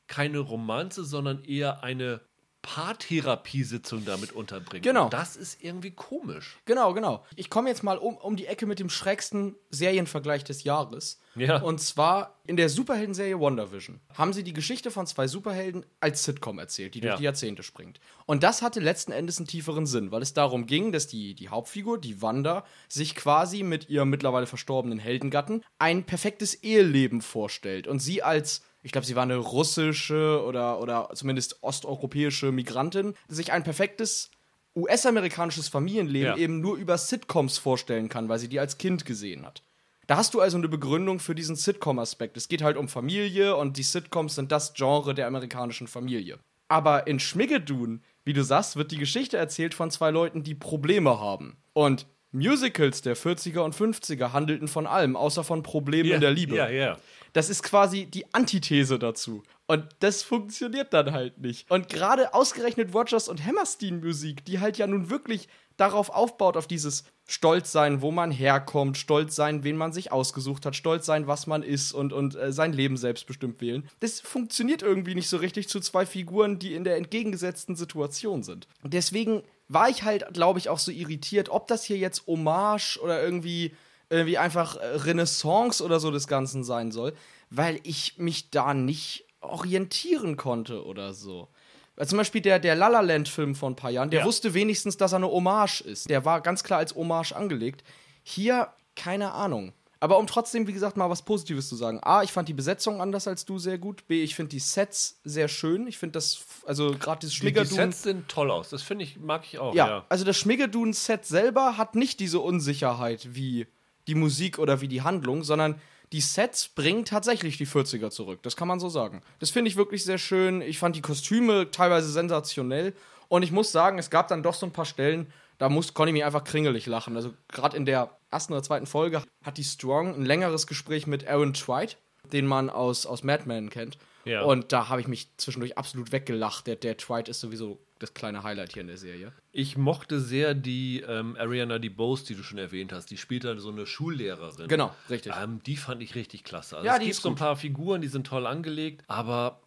keine Romanze, sondern eher eine Paartherapiesitzung damit unterbringen. Genau. Und das ist irgendwie komisch. Genau, genau. Ich komme jetzt mal um, um die Ecke mit dem schrägsten Serienvergleich des Jahres. Ja. Und zwar in der Superhelden-Serie WandaVision haben sie die Geschichte von zwei Superhelden als Sitcom erzählt, die durch Ja. die Jahrzehnte springt. Und das hatte letzten Endes einen tieferen Sinn, weil es darum ging, dass die, die Hauptfigur, die Wanda, sich quasi mit ihrem mittlerweile verstorbenen Heldengatten ein perfektes Eheleben vorstellt. Und sie als ich glaube, sie war eine russische oder, oder zumindest osteuropäische Migrantin, sich ein perfektes US-amerikanisches Familienleben Ja. eben nur über Sitcoms vorstellen kann, weil sie die als Kind gesehen hat. Da hast du also eine Begründung für diesen Sitcom-Aspekt. Es geht halt um Familie und die Sitcoms sind das Genre der amerikanischen Familie. Aber in Schmiggedun, wie du sagst, wird die Geschichte erzählt von zwei Leuten, die Probleme haben. Und Musicals der 40er und 50er handelten von allem, außer von Problemen in der Liebe. Ja, ja. Das ist quasi die Antithese dazu. Und das funktioniert dann halt nicht. Und gerade ausgerechnet Rogers und Hammerstein Musik, die halt ja nun wirklich darauf aufbaut, auf dieses Stolz sein, wo man herkommt, stolz sein, wen man sich ausgesucht hat, stolz sein, was man ist und, und äh, sein Leben selbstbestimmt wählen. Das funktioniert irgendwie nicht so richtig zu zwei Figuren, die in der entgegengesetzten Situation sind. Und deswegen war ich halt, glaube ich, auch so irritiert, ob das hier jetzt Hommage oder irgendwie irgendwie einfach äh, Renaissance oder so des Ganzen sein soll, weil ich mich da nicht orientieren konnte oder so. Weil zum Beispiel der, der La La Land-Film vor ein paar Jahren, der Ja. wusste wenigstens, dass er eine Hommage ist. Der war ganz klar als Hommage angelegt. Hier, keine Ahnung. Aber um trotzdem, wie gesagt, mal was Positives zu sagen. A, ich fand die Besetzung anders als du sehr gut. B, ich finde die Sets sehr schön. Ich finde das, also gerade dieses Die, die Schmiggerdun. Sets sind toll aus. Das finde ich, mag ich auch. Ja, Ja. also das Schmiggedun-Set selber hat nicht diese Unsicherheit wie die Musik oder wie die Handlung, sondern die Sets bringen tatsächlich die 40er zurück. Das kann man so sagen. Das finde ich wirklich sehr schön. Ich fand die Kostüme teilweise sensationell. Und ich muss sagen, es gab dann doch so ein paar Stellen, da muss, konnte ich mich einfach kringelig lachen. Also gerade in der ersten oder zweiten Folge hat die Strong ein längeres Gespräch mit Aaron Twite, den man aus, aus Mad Men kennt. Ja. Und da habe ich mich zwischendurch absolut weggelacht. Der, der Twite ist sowieso das kleine Highlight hier in der Serie. Ich mochte sehr die ähm, Ariana DeBose, die du schon erwähnt hast. Die spielt da so eine Schullehrerin. Genau, richtig. Ähm, die fand ich richtig klasse. Also Ja, es die gibt so ein paar Figuren, die sind toll angelegt, aber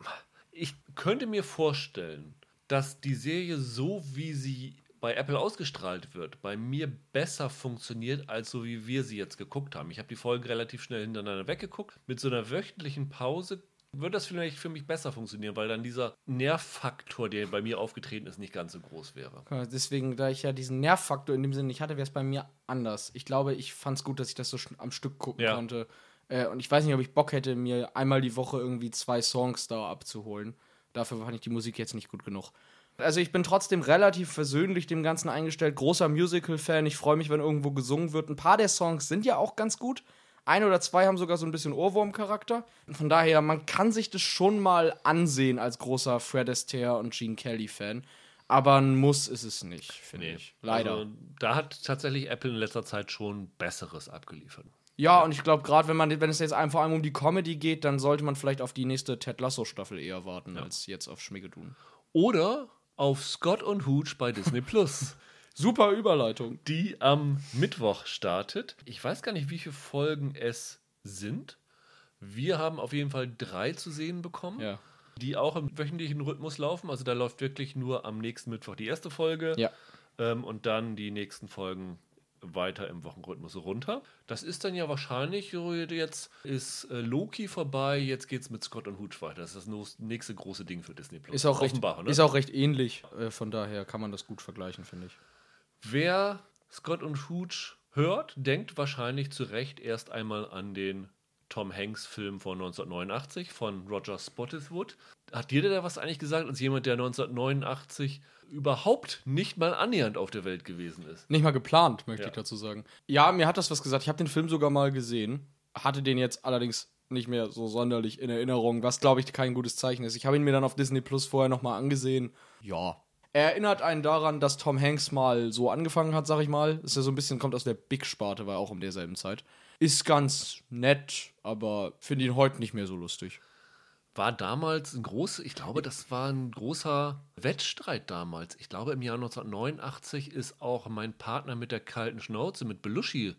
ich könnte mir vorstellen, dass die Serie so, wie sie bei Apple ausgestrahlt wird, bei mir besser funktioniert, als so wie wir sie jetzt geguckt haben. Ich habe die Folgen relativ schnell hintereinander weggeguckt. Mit so einer wöchentlichen Pause würde das vielleicht für mich besser funktionieren, weil dann dieser Nervfaktor, der bei mir aufgetreten ist, nicht ganz so groß wäre. Deswegen, da ich ja diesen Nervfaktor in dem Sinne nicht hatte, wäre es bei mir anders. Ich glaube, ich fand es gut, dass ich das so am Stück gucken Ja. konnte. Äh, und ich weiß nicht, ob ich Bock hätte, mir einmal die Woche irgendwie zwei Songs da abzuholen. Dafür fand ich die Musik jetzt nicht gut genug. Also ich bin trotzdem relativ versöhnlich dem Ganzen eingestellt. Großer Musical-Fan. Ich freue mich, wenn irgendwo gesungen wird. Ein paar der Songs sind ja auch ganz gut. Ein oder zwei haben sogar so ein bisschen Ohrwurm-Charakter. Von daher, man kann sich das schon mal ansehen als großer Fred Astaire und Gene Kelly-Fan. Aber ein Muss ist es nicht, finde ich. Leider. Also, da hat tatsächlich Apple in letzter Zeit schon Besseres abgeliefert. ja, und ich glaube, gerade wenn man, wenn es jetzt vor allem um die Comedy geht, dann sollte man vielleicht auf die nächste Ted Lasso-Staffel eher warten, als jetzt auf Schmiggedun. Oder auf Scott und Hooch bei Disney Plus, Super Überleitung. die am Mittwoch startet. Ich weiß gar nicht, wie viele Folgen es sind. Wir haben auf jeden Fall drei zu sehen bekommen, Ja. die auch im wöchentlichen Rhythmus laufen. Also da läuft wirklich nur am nächsten Mittwoch die erste Folge Ja. ähm, und dann die nächsten Folgen weiter im Wochenrhythmus runter. Das ist dann ja wahrscheinlich, jetzt ist äh, Loki vorbei, jetzt geht's mit Scott und Hooch weiter. Das ist das nächste große Ding für Disney Plus. Ist auch, recht, Offenbar, ne? ist auch recht ähnlich. Äh, von daher kann man das gut vergleichen, finde ich. Wer Scott und Hooch hört, denkt wahrscheinlich zu Recht erst einmal an den Tom Hanks Film von 1989 von Roger Spottiswoode. Hat dir da was eigentlich gesagt, als jemand, der 1989 überhaupt nicht mal annähernd auf der Welt gewesen ist? Nicht mal geplant, möchte Ja. ich dazu sagen. Ja, mir hat das was gesagt. Ich habe den Film sogar mal gesehen, hatte den jetzt allerdings nicht mehr so sonderlich in Erinnerung, was glaube ich kein gutes Zeichen ist. Ich habe ihn mir dann auf Disney Plus vorher nochmal angesehen. Ja. Er erinnert einen daran, dass Tom Hanks mal so angefangen hat, sag ich mal. Ist ja so ein bisschen, kommt aus der Big-Sparte, war auch um derselben Zeit. Ist ganz nett, aber finde ihn heute nicht mehr so lustig. War damals ein großer, ich glaube, das war ein großer Wettstreit damals. Ich glaube, im Jahr 1989 ist auch mein Partner mit der kalten Schnauze mit Belushi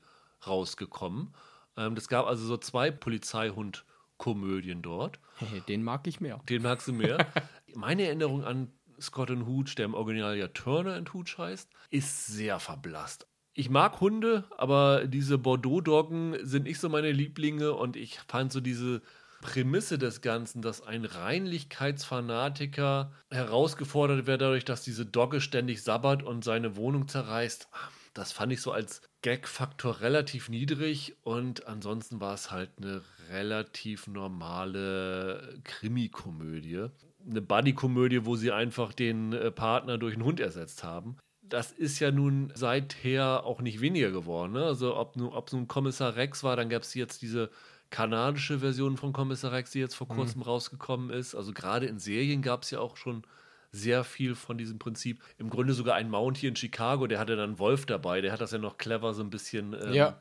rausgekommen. Ähm, das gab also so zwei Polizeihund-Komödien dort. Hey, den mag ich mehr. Den magst du mehr. Meine Erinnerung an Scott and Hooch, der im Original ja Turner and Hooch heißt, ist sehr verblasst. Ich mag Hunde, aber diese Bordeaux-Doggen sind nicht so meine Lieblinge und ich fand so diese Prämisse des Ganzen, dass ein Reinlichkeitsfanatiker herausgefordert wird dadurch, dass diese Dogge ständig sabbert und seine Wohnung zerreißt. Das fand ich so als Gag-Faktor relativ niedrig und ansonsten war es halt eine relativ normale Krimikomödie. Eine Buddy-Komödie, wo sie einfach den äh, Partner durch einen Hund ersetzt haben. Das ist ja nun seither auch nicht weniger geworden. Ne? Also ob ob es nun Kommissar Rex war, dann gab es jetzt diese kanadische Version von Kommissar Rex, die jetzt vor kurzem rausgekommen ist. Also gerade in Serien gab es ja auch schon sehr viel von diesem Prinzip. Im Grunde sogar ein Mount hier in Chicago, der hatte dann Wolf dabei, der hat das ja noch clever so ein bisschen ähm, Ja.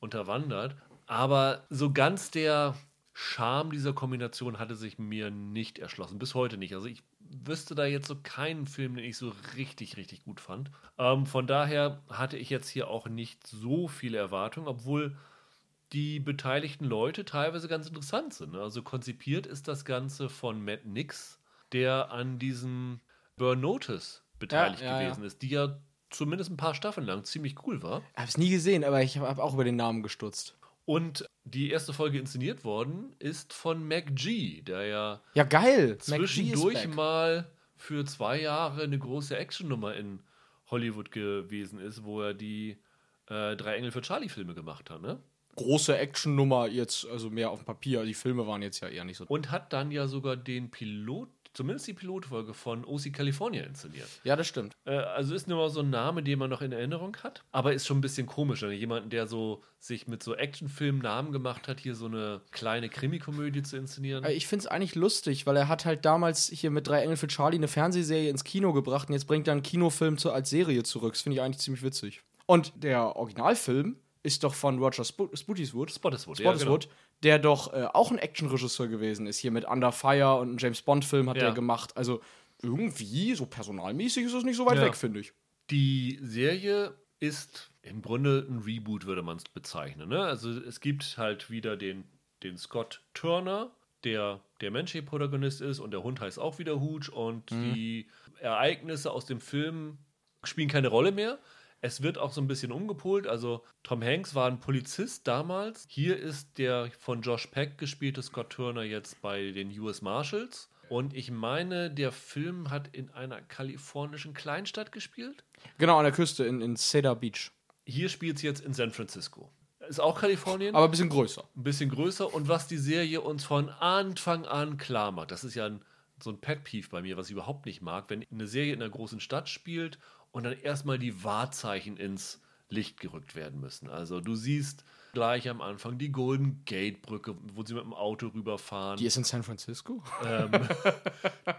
unterwandert. Aber so ganz der Charme dieser Kombination hatte sich mir nicht erschlossen. Bis heute nicht. Also ich wüsste da jetzt so keinen Film, den ich so richtig, richtig gut fand. Ähm, von daher hatte ich jetzt hier auch nicht so viele Erwartungen, obwohl die beteiligten Leute teilweise ganz interessant sind. ne? Also konzipiert ist das Ganze von Matt Nix, der an diesem Burn Notice beteiligt Ja, ja, gewesen ist, die ja zumindest ein paar Staffeln lang ziemlich cool war. Ich habe es nie gesehen, aber ich habe auch über den Namen gestutzt. Und die erste Folge inszeniert worden ist von Mac G, der ja Ja, geil. zwischendurch mal für zwei Jahre eine große Actionnummer in Hollywood gewesen ist, wo er die äh, Drei Engel für Charlie-Filme gemacht hat, ne? Große Actionnummer jetzt, also mehr auf dem Papier. Die Filme waren jetzt ja eher nicht so. Und hat dann ja sogar den Pilot, zumindest die Pilotfolge von OC California inszeniert. Ja, das stimmt. Äh, also ist nur mal so ein Name, den man noch in Erinnerung hat. Aber ist schon ein bisschen komisch, wenn jemanden, der so sich mit so Actionfilmen Namen gemacht hat, hier so eine kleine Krimikomödie zu inszenieren. Äh, Ich finde es eigentlich lustig, weil er hat halt damals hier mit Drei Engel für Charlie eine Fernsehserie ins Kino gebracht und jetzt bringt er einen Kinofilm zu, als Serie zurück. Das finde ich eigentlich ziemlich witzig. Und der Originalfilm ist doch von Roger Sp Spottiswoode. Spottiswoode, ja, Spottiswoode, der doch äh, auch ein Actionregisseur gewesen ist. Hier mit Under Fire und einen James Bond-Film hat Ja. er gemacht. Also irgendwie, so personalmäßig ist es nicht so weit Ja. weg, finde ich. Die Serie ist im Grunde ein Reboot, würde man es bezeichnen. Ne? Also es gibt halt wieder den, den Scott Turner, der der menschliche Protagonist ist und der Hund heißt auch wieder Hooch und die Ereignisse aus dem Film spielen keine Rolle mehr. Es wird auch so ein bisschen umgepolt. Also Tom Hanks war ein Polizist damals. Hier ist der von Josh Peck gespielte Scott Turner jetzt bei den US Marshals. Und ich meine, der Film hat in einer kalifornischen Kleinstadt gespielt. Genau, an der Küste in, in Cedar Beach. Hier spielt es jetzt in San Francisco. Ist auch Kalifornien, Aber ein bisschen größer. ein bisschen größer. Und was die Serie uns von Anfang an klar macht, das ist ja ein, so ein Pet-Peeve bei mir, was ich überhaupt nicht mag, wenn eine Serie in einer großen Stadt spielt und dann erstmal die Wahrzeichen ins Licht gerückt werden müssen. Also du siehst gleich am Anfang die Golden Gate Brücke, wo sie mit dem Auto rüberfahren. Die ist in San Francisco?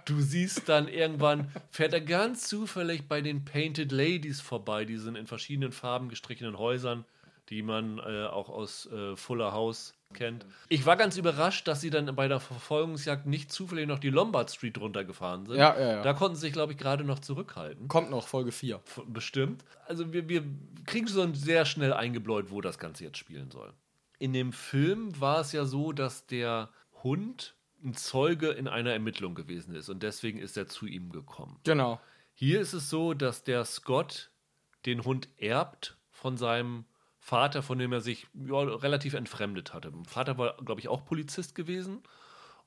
Du siehst dann irgendwann, fährt er ganz zufällig bei den Painted Ladies vorbei, diesen in verschiedenen Farben gestrichenen Häusern, die man äh, auch aus äh, Fuller House kennt. Ich war ganz überrascht, dass sie dann bei der Verfolgungsjagd nicht zufällig noch die Lombard Street runtergefahren sind. Ja, ja, ja. Da konnten sie sich, glaube ich, gerade noch zurückhalten. Kommt noch, Folge 4. F- Bestimmt. Also wir, wir kriegen schon sehr schnell eingebläut, wo das Ganze jetzt spielen soll. In dem Film war es ja so, dass der Hund ein Zeuge in einer Ermittlung gewesen ist und deswegen ist er zu ihm gekommen. Genau. Hier ist es so, dass der Scott den Hund erbt von seinem Vater, von dem er sich ja, relativ entfremdet hatte. Vater war, glaube ich, auch Polizist gewesen.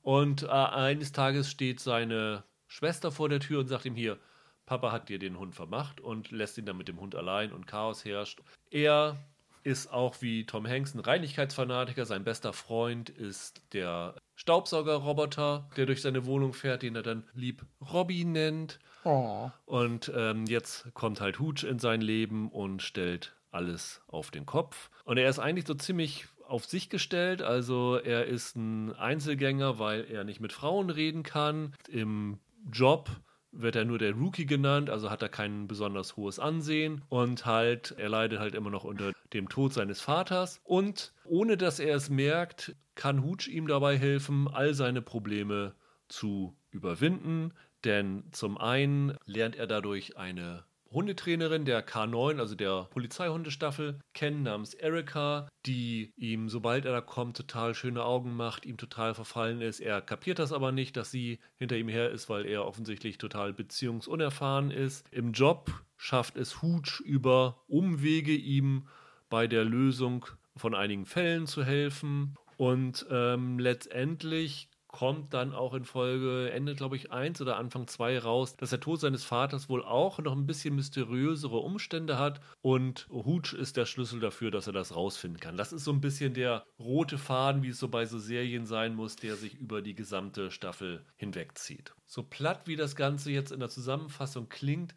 Und äh, eines Tages steht seine Schwester vor der Tür und sagt ihm hier, Papa hat dir den Hund vermacht und lässt ihn dann mit dem Hund allein und Chaos herrscht. Er ist auch wie Tom Hanks ein Reinlichkeitsfanatiker. Sein bester Freund ist der Staubsaugerroboter, der durch seine Wohnung fährt, den er dann lieb Robby nennt. Oh. Und ähm, jetzt kommt halt Hooch in sein Leben und stellt alles auf den Kopf. Und er ist eigentlich so ziemlich auf sich gestellt. Also er ist ein Einzelgänger, weil er nicht mit Frauen reden kann. Im Job wird er nur der Rookie genannt, also hat er kein besonders hohes Ansehen und halt, er leidet halt immer noch unter dem Tod seines Vaters und ohne dass er es merkt, kann Hooch ihm dabei helfen, all seine Probleme zu überwinden, denn zum einen lernt er dadurch eine Hundetrainerin der K9, also der Polizeihundestaffel, kennen namens Erika, die ihm, sobald er da kommt, total schöne Augen macht, ihm total verfallen ist. Er kapiert das aber nicht, dass sie hinter ihm her ist, weil er offensichtlich total beziehungsunerfahren ist. Im Job schafft es Hooch über Umwege ihm bei der Lösung von einigen Fällen zu helfen. Und ähm, letztendlich kommt dann auch in Folge Ende, glaube ich, 1 oder Anfang 2 raus, dass der Tod seines Vaters wohl auch noch ein bisschen mysteriösere Umstände hat und Hooch ist der Schlüssel dafür, dass er das rausfinden kann. Das ist so ein bisschen der rote Faden, wie es so bei so Serien sein muss, der sich über die gesamte Staffel hinwegzieht. So platt wie das Ganze jetzt in der Zusammenfassung klingt,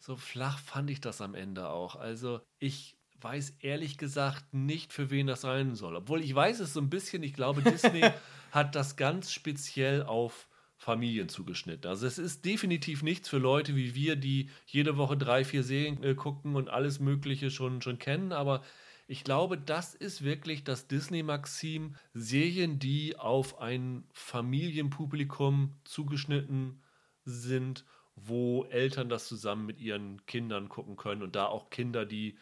so flach fand ich das am Ende auch. Also ich weiß ehrlich gesagt nicht, für wen das sein soll. Obwohl ich weiß es so ein bisschen, ich glaube, Disney hat das ganz speziell auf Familien zugeschnitten. Also es ist definitiv nichts für Leute wie wir, die jede Woche drei, vier Serien äh, gucken und alles Mögliche schon, schon kennen, aber ich glaube, das ist wirklich das Disney-Maxim. Serien, die auf ein Familienpublikum zugeschnitten sind, wo Eltern das zusammen mit ihren Kindern gucken können und da auch Kinder, die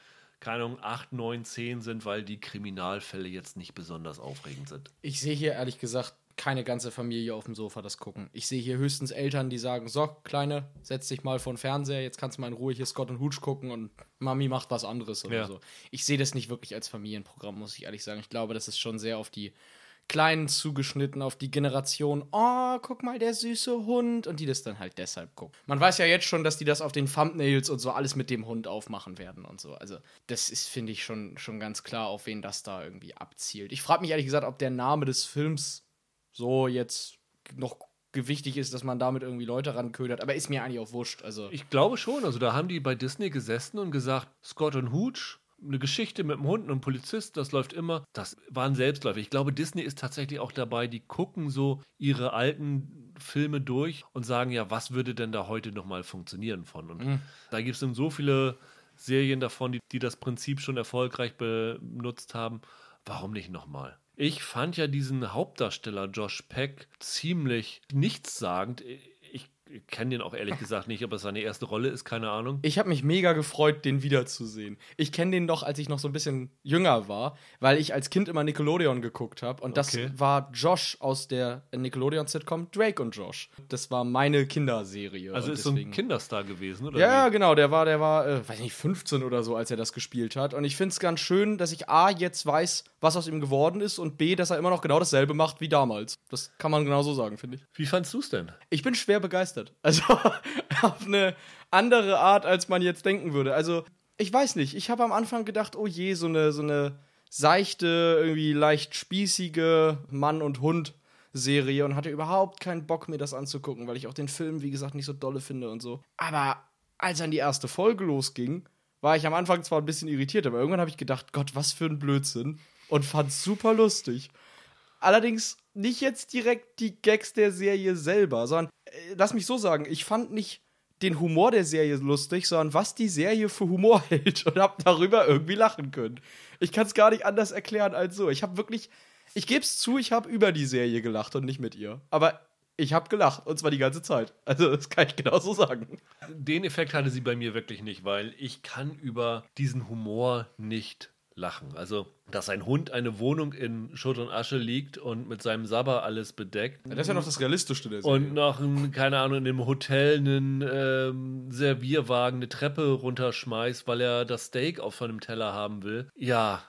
keine Ahnung, 8, 9, 10 sind, weil die Kriminalfälle jetzt nicht besonders aufregend sind. Ich sehe hier ehrlich gesagt keine ganze Familie auf dem Sofa das gucken. Ich sehe hier höchstens Eltern, die sagen: So, Kleine, setz dich mal vor den Fernseher, jetzt kannst du mal in Ruhe hier Scott und Hooch gucken und Mami macht was anderes oder Ja. so. Ich sehe das nicht wirklich als Familienprogramm, muss ich ehrlich sagen. Ich glaube, das ist schon sehr auf die Kleinen zugeschnitten, auf die Generation, oh, guck mal, der süße Hund, und die das dann halt deshalb gucken. Man weiß ja jetzt schon, dass die das auf den Thumbnails und so alles mit dem Hund aufmachen werden und so. Also, das ist, finde ich, schon, schon ganz klar, auf wen das da irgendwie abzielt. Ich frage mich ehrlich gesagt, ob der Name des Films so jetzt noch gewichtig ist, dass man damit irgendwie Leute ranködert, aber ist mir eigentlich auch wurscht. Also, Ich glaube schon. Also da haben die bei Disney gesessen und gesagt, Scott und Hooch, eine Geschichte mit einem Hund und einem Polizist, das läuft immer. Das waren Selbstläufer. Ich glaube, Disney ist tatsächlich auch dabei, die gucken so ihre alten Filme durch und sagen, ja, was würde denn da heute nochmal funktionieren von? Und da gibt es dann so viele Serien davon, die, die das Prinzip schon erfolgreich benutzt haben. Warum nicht nochmal? Ich fand ja diesen Hauptdarsteller Josh Peck ziemlich nichtssagend. Ich kenne den auch ehrlich gesagt nicht, ob es seine erste Rolle ist, keine Ahnung. Ich habe mich mega gefreut, den wiederzusehen. Ich kenne den doch, als ich noch so ein bisschen jünger war, weil ich als Kind immer Nickelodeon geguckt habe. Und das Okay. war Josh aus der Nickelodeon-Sitcom Drake und Josh. Das war meine Kinderserie. Also ist so ein deswegen- Kinderstar gewesen, oder? Ja, wie? genau, der war, der war, äh, weiß nicht, 15 oder so, als er das gespielt hat. Und ich finde es ganz schön, dass ich A, jetzt weiß, was aus ihm geworden ist und B, dass er immer noch genau dasselbe macht wie damals. Das kann man genau so sagen, finde ich. Wie fandst du es denn? Ich bin schwer begeistert. Also auf eine andere Art, als man jetzt denken würde. Also, ich weiß nicht. Ich habe am Anfang gedacht, oh je, so eine, so eine seichte, irgendwie leicht spießige Mann- und Hund-Serie und hatte überhaupt keinen Bock, mir das anzugucken, weil ich auch den Film, wie gesagt, nicht so dolle finde und so. Aber als dann die erste Folge losging, war ich am Anfang zwar ein bisschen irritiert, aber irgendwann habe ich gedacht, Gott, was für ein Blödsinn. Und fand's super lustig. Allerdings nicht jetzt direkt die Gags der Serie selber, sondern äh, lass mich so sagen, ich fand nicht den Humor der Serie lustig, sondern was die Serie für Humor hält und hab darüber irgendwie lachen können. Ich kann es gar nicht anders erklären als so. Ich habe wirklich, ich gebe es zu, ich habe über die Serie gelacht und nicht mit ihr. Aber ich habe gelacht und zwar die ganze Zeit. Also das kann ich genau so sagen. Den Effekt hatte sie bei mir wirklich nicht, weil ich kann über diesen Humor nicht lachen. Also, dass ein Hund eine Wohnung in Schutt und Asche liegt und mit seinem Sabber alles bedeckt. Das ist ja noch das Realistischste der Und noch, ein, keine Ahnung, in dem Hotel einen ähm, Servierwagen, eine Treppe runterschmeißt, weil er das Steak auf seinem Teller haben will. Ja,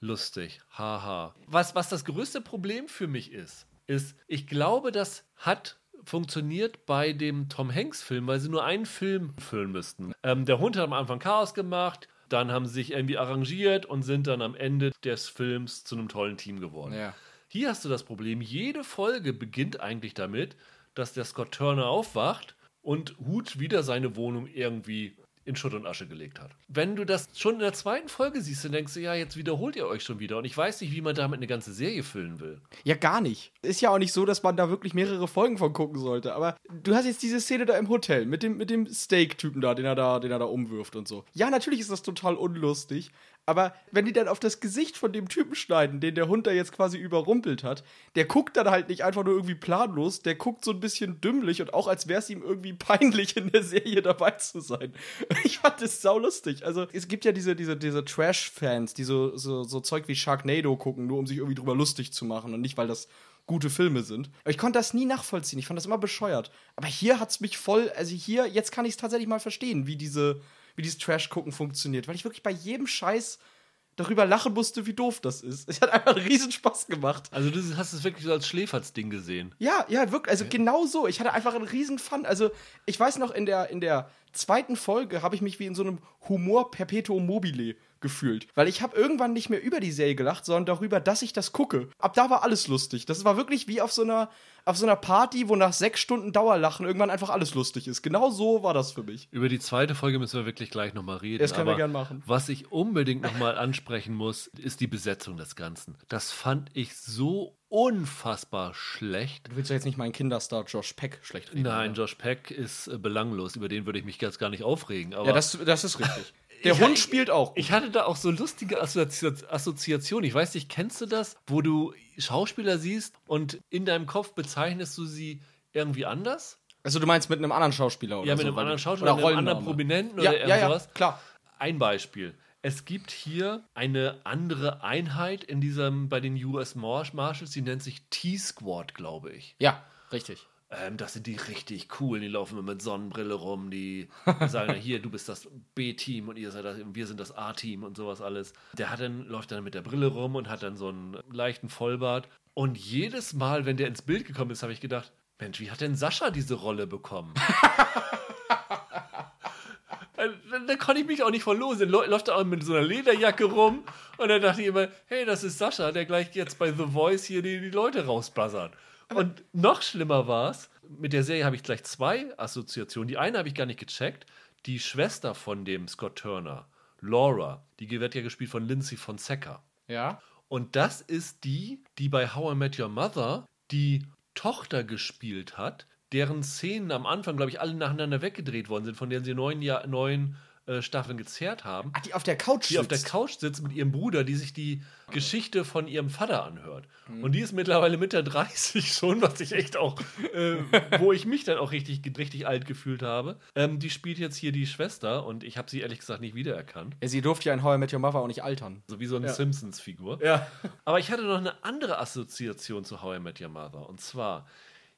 lustig. Haha. Was, was das größte Problem für mich ist, ist, ich glaube, das hat funktioniert bei dem Tom Hanks-Film, weil sie nur einen Film füllen müssten. Ähm, der Hund hat am Anfang Chaos gemacht, dann haben sie sich irgendwie arrangiert und sind dann am Ende des Films zu einem tollen Team geworden. Ja. Hier hast du das Problem, jede Folge beginnt eigentlich damit, dass der Scott Turner aufwacht und Hut wieder seine Wohnung irgendwie in Schutt und Asche gelegt hat. Wenn du das schon in der zweiten Folge siehst, dann denkst du, ja, jetzt wiederholt ihr euch schon wieder. Und ich weiß nicht, wie man damit eine ganze Serie füllen will. Ja, gar nicht. Ist ja auch nicht so, dass man da wirklich mehrere Folgen von gucken sollte. Aber du hast jetzt diese Szene da im Hotel mit dem, mit dem Steak-Typen da, den er da, den er da umwirft und so. Ja, natürlich ist das total unlustig. Aber wenn die dann auf das Gesicht von dem Typen schneiden, den der Hund da jetzt quasi überrumpelt hat, der guckt dann halt nicht einfach nur irgendwie planlos, der guckt so ein bisschen dümmlich und auch als wäre es ihm irgendwie peinlich in der Serie dabei zu sein. Ich fand das saulustig. Also es gibt ja diese, diese, diese Trash-Fans, die so, so, so Zeug wie Sharknado gucken, nur um sich irgendwie drüber lustig zu machen und nicht, weil das gute Filme sind. Aber ich konnte das nie nachvollziehen. Ich fand das immer bescheuert. Aber hier hat es mich voll, also hier, jetzt kann ich es tatsächlich mal verstehen, wie diese wie dieses Trash-Gucken funktioniert, weil ich wirklich bei jedem Scheiß darüber lachen musste, wie doof das ist. Es hat einfach riesen Spaß gemacht. Also du hast es wirklich so als Schläferz-Ding gesehen. Ja, ja, wirklich. Also ja. genau so. Ich hatte einfach einen riesen Fun. Also ich weiß noch, in der, in der zweiten Folge habe ich mich wie in so einem Humor Perpetuum mobile gefühlt. Weil ich habe irgendwann nicht mehr über die Serie gelacht, sondern darüber, dass ich das gucke. Ab da war alles lustig. Das war wirklich wie auf so einer, auf so einer Party, wo nach sechs Stunden Dauerlachen irgendwann einfach alles lustig ist. Genau so war das für mich. Über die zweite Folge müssen wir wirklich gleich nochmal reden. Das können wir gerne machen. Was ich unbedingt nochmal ansprechen muss, ist die Besetzung des Ganzen. Das fand ich so unfassbar schlecht. Du willst ja jetzt nicht meinen Kinderstar Josh Peck schlecht reden. Nein, oder? Josh Peck ist äh, belanglos. Über den würde ich mich jetzt gar nicht aufregen. ja, das, das ist richtig. Der ich, Hund spielt auch. Gut. Ich hatte da auch so lustige Assoziationen. Ich weiß nicht, kennst du das, wo du Schauspieler siehst und in deinem Kopf bezeichnest du sie irgendwie anders? Also du meinst mit einem anderen Schauspieler oder Ja, mit so, einem anderen Schauspieler oder, oder einem anderen Prominenten ja, oder ja, ja, klar. Ein Beispiel. Es gibt hier eine andere Einheit in diesem bei den US Marshals, die nennt sich T-Squad, glaube ich. Ja, richtig. Ähm, das sind die richtig cool. Die laufen immer mit Sonnenbrille rum. Die sagen, hier, du bist das B-Team und ihr seid das, wir sind das A-Team und sowas alles. Der hat dann, läuft dann mit der Brille rum und hat dann so einen leichten Vollbart. Und jedes Mal, wenn der ins Bild gekommen ist, habe ich gedacht, Mensch, wie hat denn Sascha diese Rolle bekommen? Da, da, konnte ich mich auch nicht von los. Dann läuft er auch mit so einer Lederjacke rum und dann dachte ich immer, hey, das ist Sascha, der gleich jetzt bei The Voice hier die, die Leute rausbuzzert. Und noch schlimmer war es, mit der Serie habe ich gleich zwei Assoziationen. Die eine habe ich gar nicht gecheckt. Die Schwester von dem Scott Turner, Laura, die wird ja gespielt von Lindsay Fonseca. Ja. Und das ist die, die bei How I Met Your Mother die Tochter gespielt hat, deren Szenen am Anfang, glaube ich, alle nacheinander weggedreht worden sind, von denen sie neun, Jahr, neun äh, Staffeln gezerrt haben. Ach, die auf der Couch die sitzt. Die auf der Couch sitzt mit ihrem Bruder, die sich die Geschichte von ihrem Vater anhört. Mhm. Und die ist mittlerweile Mitte 30 schon, was ich echt auch, äh, wo ich mich dann auch richtig, richtig alt gefühlt habe. Ähm, die spielt jetzt hier die Schwester und ich habe sie ehrlich gesagt nicht wiedererkannt. Ja, sie durfte ja in How I Met Your Mother auch nicht altern. So wie so eine ja. Simpsons-Figur. Ja. Aber ich hatte noch eine andere Assoziation zu How I Met Your Mother. Und zwar,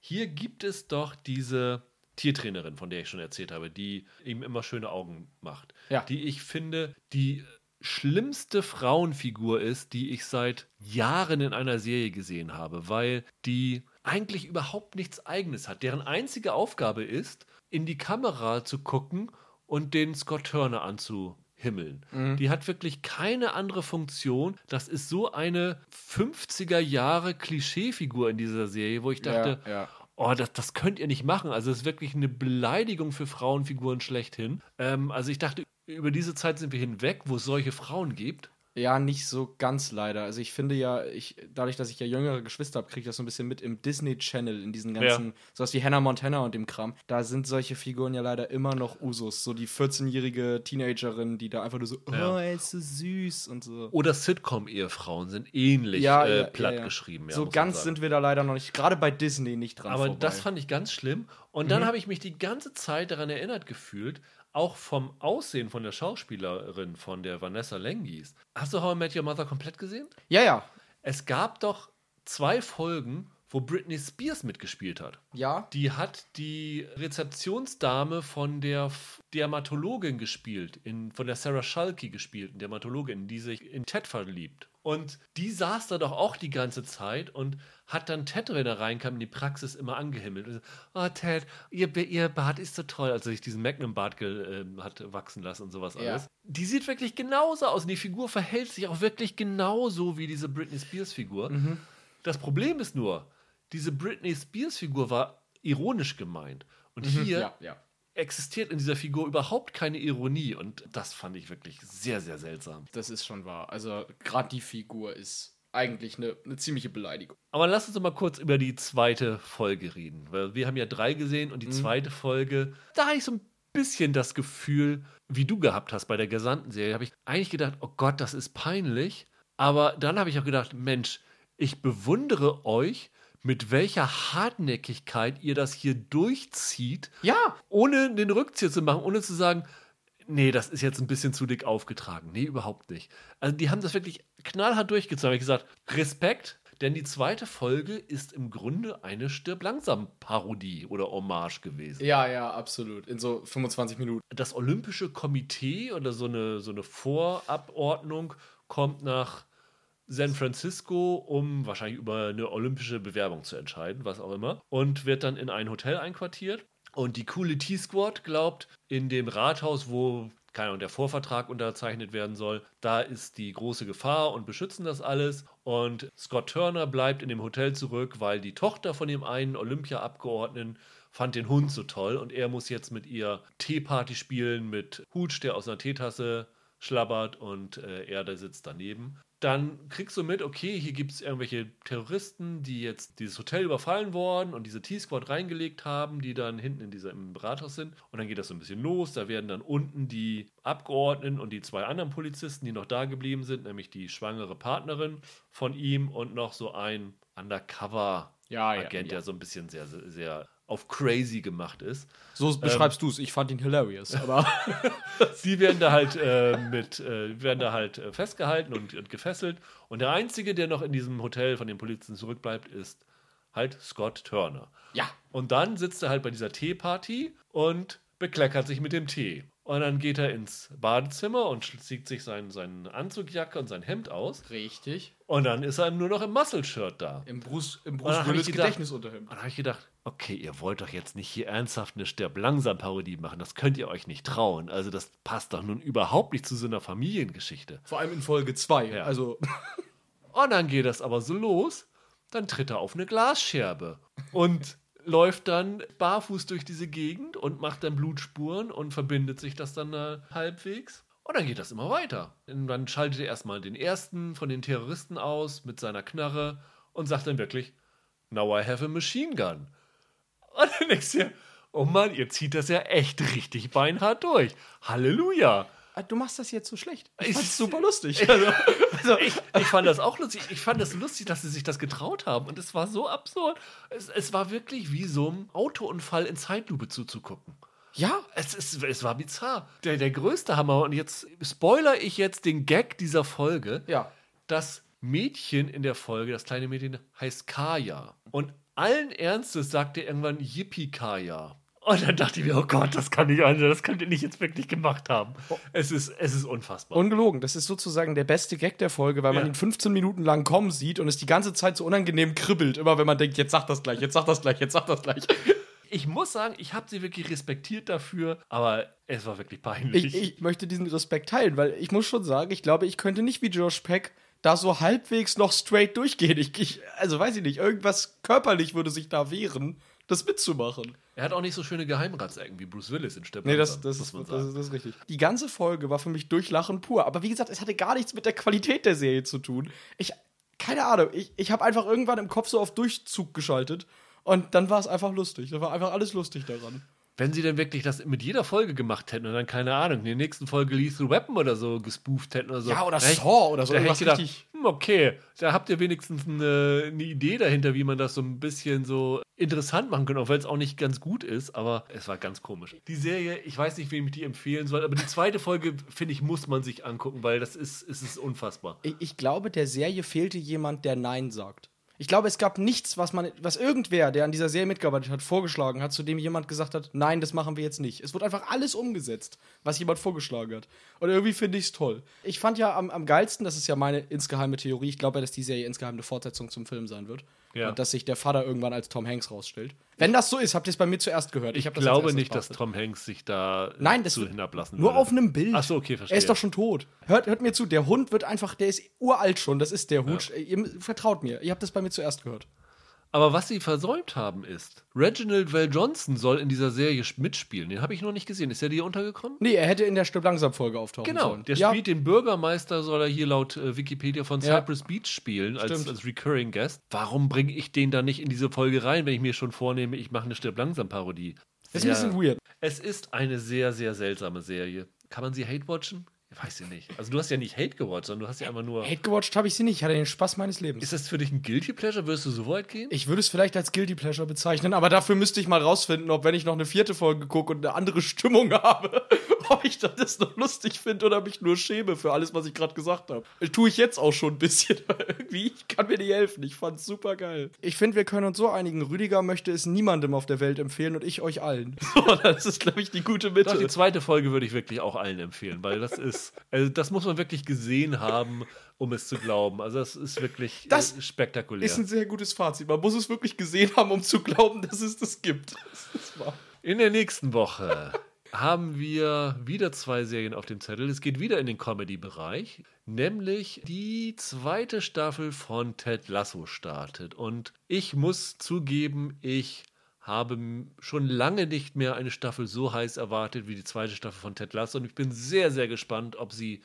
hier gibt es doch diese Tiertrainerin, von der ich schon erzählt habe, die ihm immer schöne Augen macht. Ja. Die ich finde, die schlimmste Frauenfigur ist, die ich seit Jahren in einer Serie gesehen habe, weil die eigentlich überhaupt nichts Eigenes hat. Deren einzige Aufgabe ist, in die Kamera zu gucken und den Scott Turner anzuhimmeln. Mhm. Die hat wirklich keine andere Funktion. Das ist so eine 50er Jahre Klischeefigur in dieser Serie, wo ich dachte, ja, ja oh, das, das könnt ihr nicht machen. Also es ist wirklich eine Beleidigung für Frauenfiguren schlechthin. Ähm, also ich dachte, über diese Zeit sind wir hinweg, wo es solche Frauen gibt. Ja, nicht so ganz leider. Also ich finde ja, ich, dadurch, dass ich ja jüngere Geschwister habe, kriege ich das so ein bisschen mit im Disney Channel, in diesen ganzen, ja. sowas wie Hannah Montana und dem Kram. Da sind solche Figuren ja leider immer noch Usus. So die 14-jährige Teenagerin, die da einfach nur so, ja. oh, er ist so süß und so. Oder Sitcom-Ehefrauen sind ähnlich ja, äh, platt ja, geschrieben. so ganz sind wir da leider noch nicht, gerade bei Disney nicht dran. Aber vorbei. das fand ich ganz schlimm. Und dann mhm. habe ich mich die ganze Zeit daran erinnert gefühlt, auch vom Aussehen von der Schauspielerin, von der Vanessa Lengies. Hast du How I Met Your Mother komplett gesehen? Ja, ja. Es gab doch zwei Folgen, wo Britney Spears mitgespielt hat. Ja. Die hat die Rezeptionsdame von der Dermatologin gespielt, in, von der Sarah Schalke gespielt, Dermatologin, die sich in Ted verliebt. Und die saß da doch auch die ganze Zeit und hat dann Ted, wenn er reinkam, in die Praxis immer angehimmelt. Und so, oh, Ted, ihr, ihr Bart ist so toll. Also sich diesen Magnum-Bart äh, hat wachsen lassen und sowas ja. alles. Die sieht wirklich genauso aus. Und die Figur verhält sich auch wirklich genauso wie diese Britney Spears-Figur. Mhm. Das Problem ist nur, diese Britney Spears-Figur war ironisch gemeint. Und hier Ja, ja. Existiert in dieser Figur überhaupt keine Ironie. Und das fand ich wirklich sehr, sehr seltsam. Das ist schon wahr. Also, gerade die Figur ist eigentlich eine, eine ziemliche Beleidigung. Aber lass uns mal kurz über die zweite Folge reden. Weil wir haben ja drei gesehen und die zweite Folge, da habe ich so ein bisschen das Gefühl, wie du gehabt hast bei der gesamten Serie, habe ich eigentlich gedacht, oh Gott, das ist peinlich. Aber dann habe ich auch gedacht, Mensch, ich bewundere euch, mit welcher Hartnäckigkeit ihr das hier durchzieht, Ja, ohne den Rückzieher zu machen, ohne zu sagen, nee, das ist jetzt ein bisschen zu dick aufgetragen. Nee, überhaupt nicht. Also die haben das wirklich knallhart durchgezogen. Hab Ich gesagt, Respekt, denn die zweite Folge ist im Grunde eine Stirb langsam Parodie oder Hommage gewesen. ja, ja, absolut. In so 25 Minuten. Das Olympische Komitee oder so eine, so eine Vorabordnung kommt nach San Francisco, um wahrscheinlich über eine olympische Bewerbung zu entscheiden, was auch immer, und wird dann in ein Hotel einquartiert. Und die coole T-Squad glaubt, in dem Rathaus, wo keine Ahnung, der Vorvertrag unterzeichnet werden soll, da ist die große Gefahr und beschützen das alles. Und Scott Turner bleibt in dem Hotel zurück, weil die Tochter von dem einen Olympia-Abgeordneten fand den Hund so toll und er muss jetzt mit ihr Teeparty spielen mit Hutsch, der aus einer Teetasse schlabbert und äh, er da sitzt daneben. Dann kriegst du mit, okay, hier gibt es irgendwelche Terroristen, die jetzt dieses Hotel überfallen worden und diese T-Squad reingelegt haben, die dann hinten in dieser im Rathaus sind. Und dann geht das so ein bisschen los. Da werden dann unten die Abgeordneten und die zwei anderen Polizisten, die noch da geblieben sind, nämlich die schwangere Partnerin von ihm und noch so ein Undercover-Agent, Ja, ja, ja. der so ein bisschen sehr, sehr auf crazy gemacht ist. So beschreibst du es. Ich fand ihn hilarious. Aber Die werden da halt äh, mit, äh, werden da halt äh, festgehalten und, und gefesselt. Und der einzige, der noch in diesem Hotel von den Polizisten zurückbleibt, ist halt Scott Turner. ja. Und dann sitzt er halt bei dieser Teeparty und bekleckert sich mit dem Tee. Und dann geht er ins Badezimmer und zieht sich sein, seine Anzugjacke und sein Hemd aus. Richtig. Und dann ist er nur noch im Muscle-Shirt da. Im Bruce, im Bruce Willis gedacht- Gedächtnisunterhemd. Und dann habe ich gedacht, okay, ihr wollt doch jetzt nicht hier ernsthaft eine Stirb-langsam-Parodie machen. Das könnt ihr euch nicht trauen. Also das passt doch nun überhaupt nicht zu so einer Familiengeschichte. Vor allem in Folge 2. Ja. Also, Und dann geht das aber so los, dann tritt er auf eine Glasscherbe und läuft dann barfuß durch diese Gegend und macht dann Blutspuren und verbindet sich das dann äh, halbwegs. Und dann geht das immer weiter. Und dann schaltet er erstmal den ersten von den Terroristen aus mit seiner Knarre und sagt dann wirklich, Now I have a machine gun. Und dann denkst du dir, oh Mann, ihr zieht das ja echt richtig beinhart durch. Halleluja. Ah, du machst das jetzt so schlecht. Ich- Ich fand's super lustig. Also, also, Ich, ich fand das auch lustig. Ich fand das lustig, dass sie sich das getraut haben. Und es war so absurd. Es, es war wirklich wie so ein Autounfall in Zeitlupe zuzugucken. ja, Es, ist, es war bizarr. Der, der größte Hammer. Und jetzt spoiler ich jetzt den Gag dieser Folge. ja. Das Mädchen in der Folge, das kleine Mädchen, heißt Kaya. Und allen Ernstes sagt er irgendwann Yippie Kaya. Und dann dachte ich mir, oh Gott, das kann nicht sein, das könnt ihr nicht jetzt wirklich gemacht haben. Es ist, es ist unfassbar. Ungelogen. Das ist sozusagen der beste Gag der Folge, weil man Ja. ihn 15 Minuten lang kommen sieht und es die ganze Zeit so unangenehm kribbelt. Immer wenn man denkt, jetzt sag das gleich, jetzt sag das gleich, jetzt sag das gleich. Ich muss sagen, ich habe sie wirklich respektiert dafür, aber es war wirklich peinlich. Ich, ich möchte diesen Respekt teilen, weil ich muss schon sagen, ich glaube, ich könnte nicht wie Josh Peck da so halbwegs noch straight durchgehen. Ich, ich, also weiß ich nicht, irgendwas körperlich würde sich da wehren, das mitzumachen. er hat auch nicht so schöne Geheimratsecken wie Bruce Willis in Steppen. Nee, das, das, ist, das, ist, das ist richtig. Die ganze Folge war für mich Durchlachen pur. Aber wie gesagt, es hatte gar nichts mit der Qualität der Serie zu tun. Ich, keine Ahnung, ich, ich habe einfach irgendwann im Kopf so auf Durchzug geschaltet. Und dann war es einfach lustig. Da war einfach alles lustig daran. Wenn sie denn wirklich das mit jeder Folge gemacht hätten und dann, keine Ahnung, in der nächsten Folge Lethal Weapon oder so gespooft hätten oder so. Ja, oder Saw oder so, Da hätte ich gedacht, richtig- hm, okay, da habt ihr wenigstens eine, eine Idee dahinter, wie man das so ein bisschen so interessant machen kann, auch wenn es auch nicht ganz gut ist, aber es war ganz komisch. Die Serie, ich weiß nicht, wem ich die empfehlen soll, aber die zweite Folge, finde ich, muss man sich angucken, weil das ist, es ist unfassbar. Ich, ich glaube, der Serie fehlte jemand, der Nein sagt. Ich glaube, es gab nichts, was man, was irgendwer, der an dieser Serie mitgearbeitet hat, vorgeschlagen hat, zu dem jemand gesagt hat, nein, das machen wir jetzt nicht. Es wurde einfach alles umgesetzt, was jemand vorgeschlagen hat. Und irgendwie finde ich es toll. Ich fand ja am, am geilsten, das ist ja meine insgeheime Theorie, ich glaube ja, dass die Serie insgeheim eine Fortsetzung zum Film sein wird. Ja. Und dass sich der Vater irgendwann als Tom Hanks rausstellt. Wenn das so ist, habt ihr es bei mir zuerst gehört. Ich, als glaube nicht, dass. Tom Hanks sich da äh, Nein, das zu hinablassen Nur würde. auf einem Bild. Ach so, okay, verstehe. Er ist doch schon tot. Hört, hört mir zu, der Hund wird einfach, der ist uralt schon, das ist der Hut. Ihr vertraut mir, ihr habt das bei mir zuerst gehört. Aber was sie versäumt haben ist, Reginald Val Johnson soll in dieser Serie mitspielen. Den habe ich noch nicht gesehen. Ist der dir untergekommen? Nee, er hätte in der Stück langsam Folge auftauchen Genau, sollen. der ja, spielt den Bürgermeister, soll er hier laut äh, Wikipedia von Ja. Cypress Beach spielen, als, als Recurring Guest. Warum bringe ich den da nicht in diese Folge rein, wenn ich mir schon vornehme, ich mache eine Stirb langsam Parodie? ist ein bisschen weird. Es ist eine sehr, sehr seltsame Serie. Kann man sie hate-watchen? Weiß ich nicht. Also du hast ja nicht Hate gewatcht, sondern du hast ja einfach nur... Hate gewatcht habe ich sie nicht, ich hatte den Spaß meines Lebens. Ist das für dich ein Guilty Pleasure? Würdest du so weit gehen? Ich würde es vielleicht als Guilty Pleasure bezeichnen, aber dafür müsste ich mal rausfinden, ob wenn ich noch eine vierte Folge gucke und eine andere Stimmung habe, ob ich das noch lustig finde oder mich nur schäme für alles, was ich gerade gesagt habe. Tue ich jetzt auch schon ein bisschen. Irgendwie, ich kann mir nicht helfen. Ich fand's super geil. Ich finde, wir können uns so einigen. Rüdiger möchte es niemandem auf der Welt empfehlen und ich euch allen. So, das ist, glaube ich, die gute Doch, die Mitte. zweite Folge würde ich wirklich auch allen empfehlen, weil das ist, also das muss man wirklich gesehen haben, um es zu glauben. Also das ist wirklich Das äh, spektakulär. Ist ein sehr gutes Fazit. Man muss es wirklich gesehen haben, um zu glauben, dass es das gibt. Das. In der nächsten Woche haben wir wieder zwei Serien auf dem Zettel. Es geht wieder in den Comedy-Bereich, nämlich die zweite Staffel von Ted Lasso startet. Und ich muss zugeben, ich habe schon lange nicht mehr eine Staffel so heiß erwartet wie die zweite Staffel von Ted Lasso. Und ich bin sehr, sehr gespannt, ob sie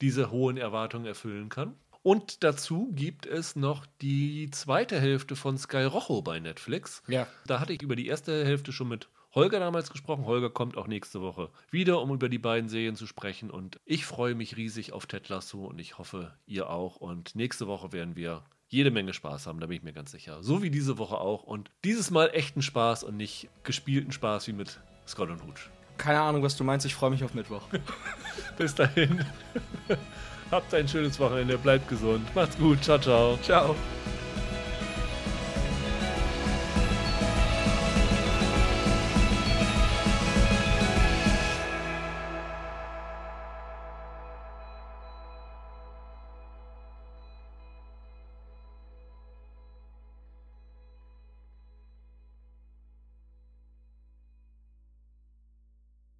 diese hohen Erwartungen erfüllen kann. Und dazu gibt es noch die zweite Hälfte von Sky Rojo bei Netflix. Ja. Da hatte ich über die erste Hälfte schon mit Holger damals gesprochen. Holger kommt auch nächste Woche wieder, um über die beiden Serien zu sprechen. Und ich freue mich riesig auf Ted Lasso und ich hoffe, ihr auch. Und nächste Woche werden wir jede Menge Spaß haben, da bin ich mir ganz sicher. So wie diese Woche auch. Und dieses Mal echten Spaß und nicht gespielten Spaß wie mit Scott und Hooch. Keine Ahnung, was du meinst. Ich freue mich auf Mittwoch. Bis dahin. Habt ein schönes Wochenende, bleibt gesund. Macht's gut. Ciao, ciao. Ciao.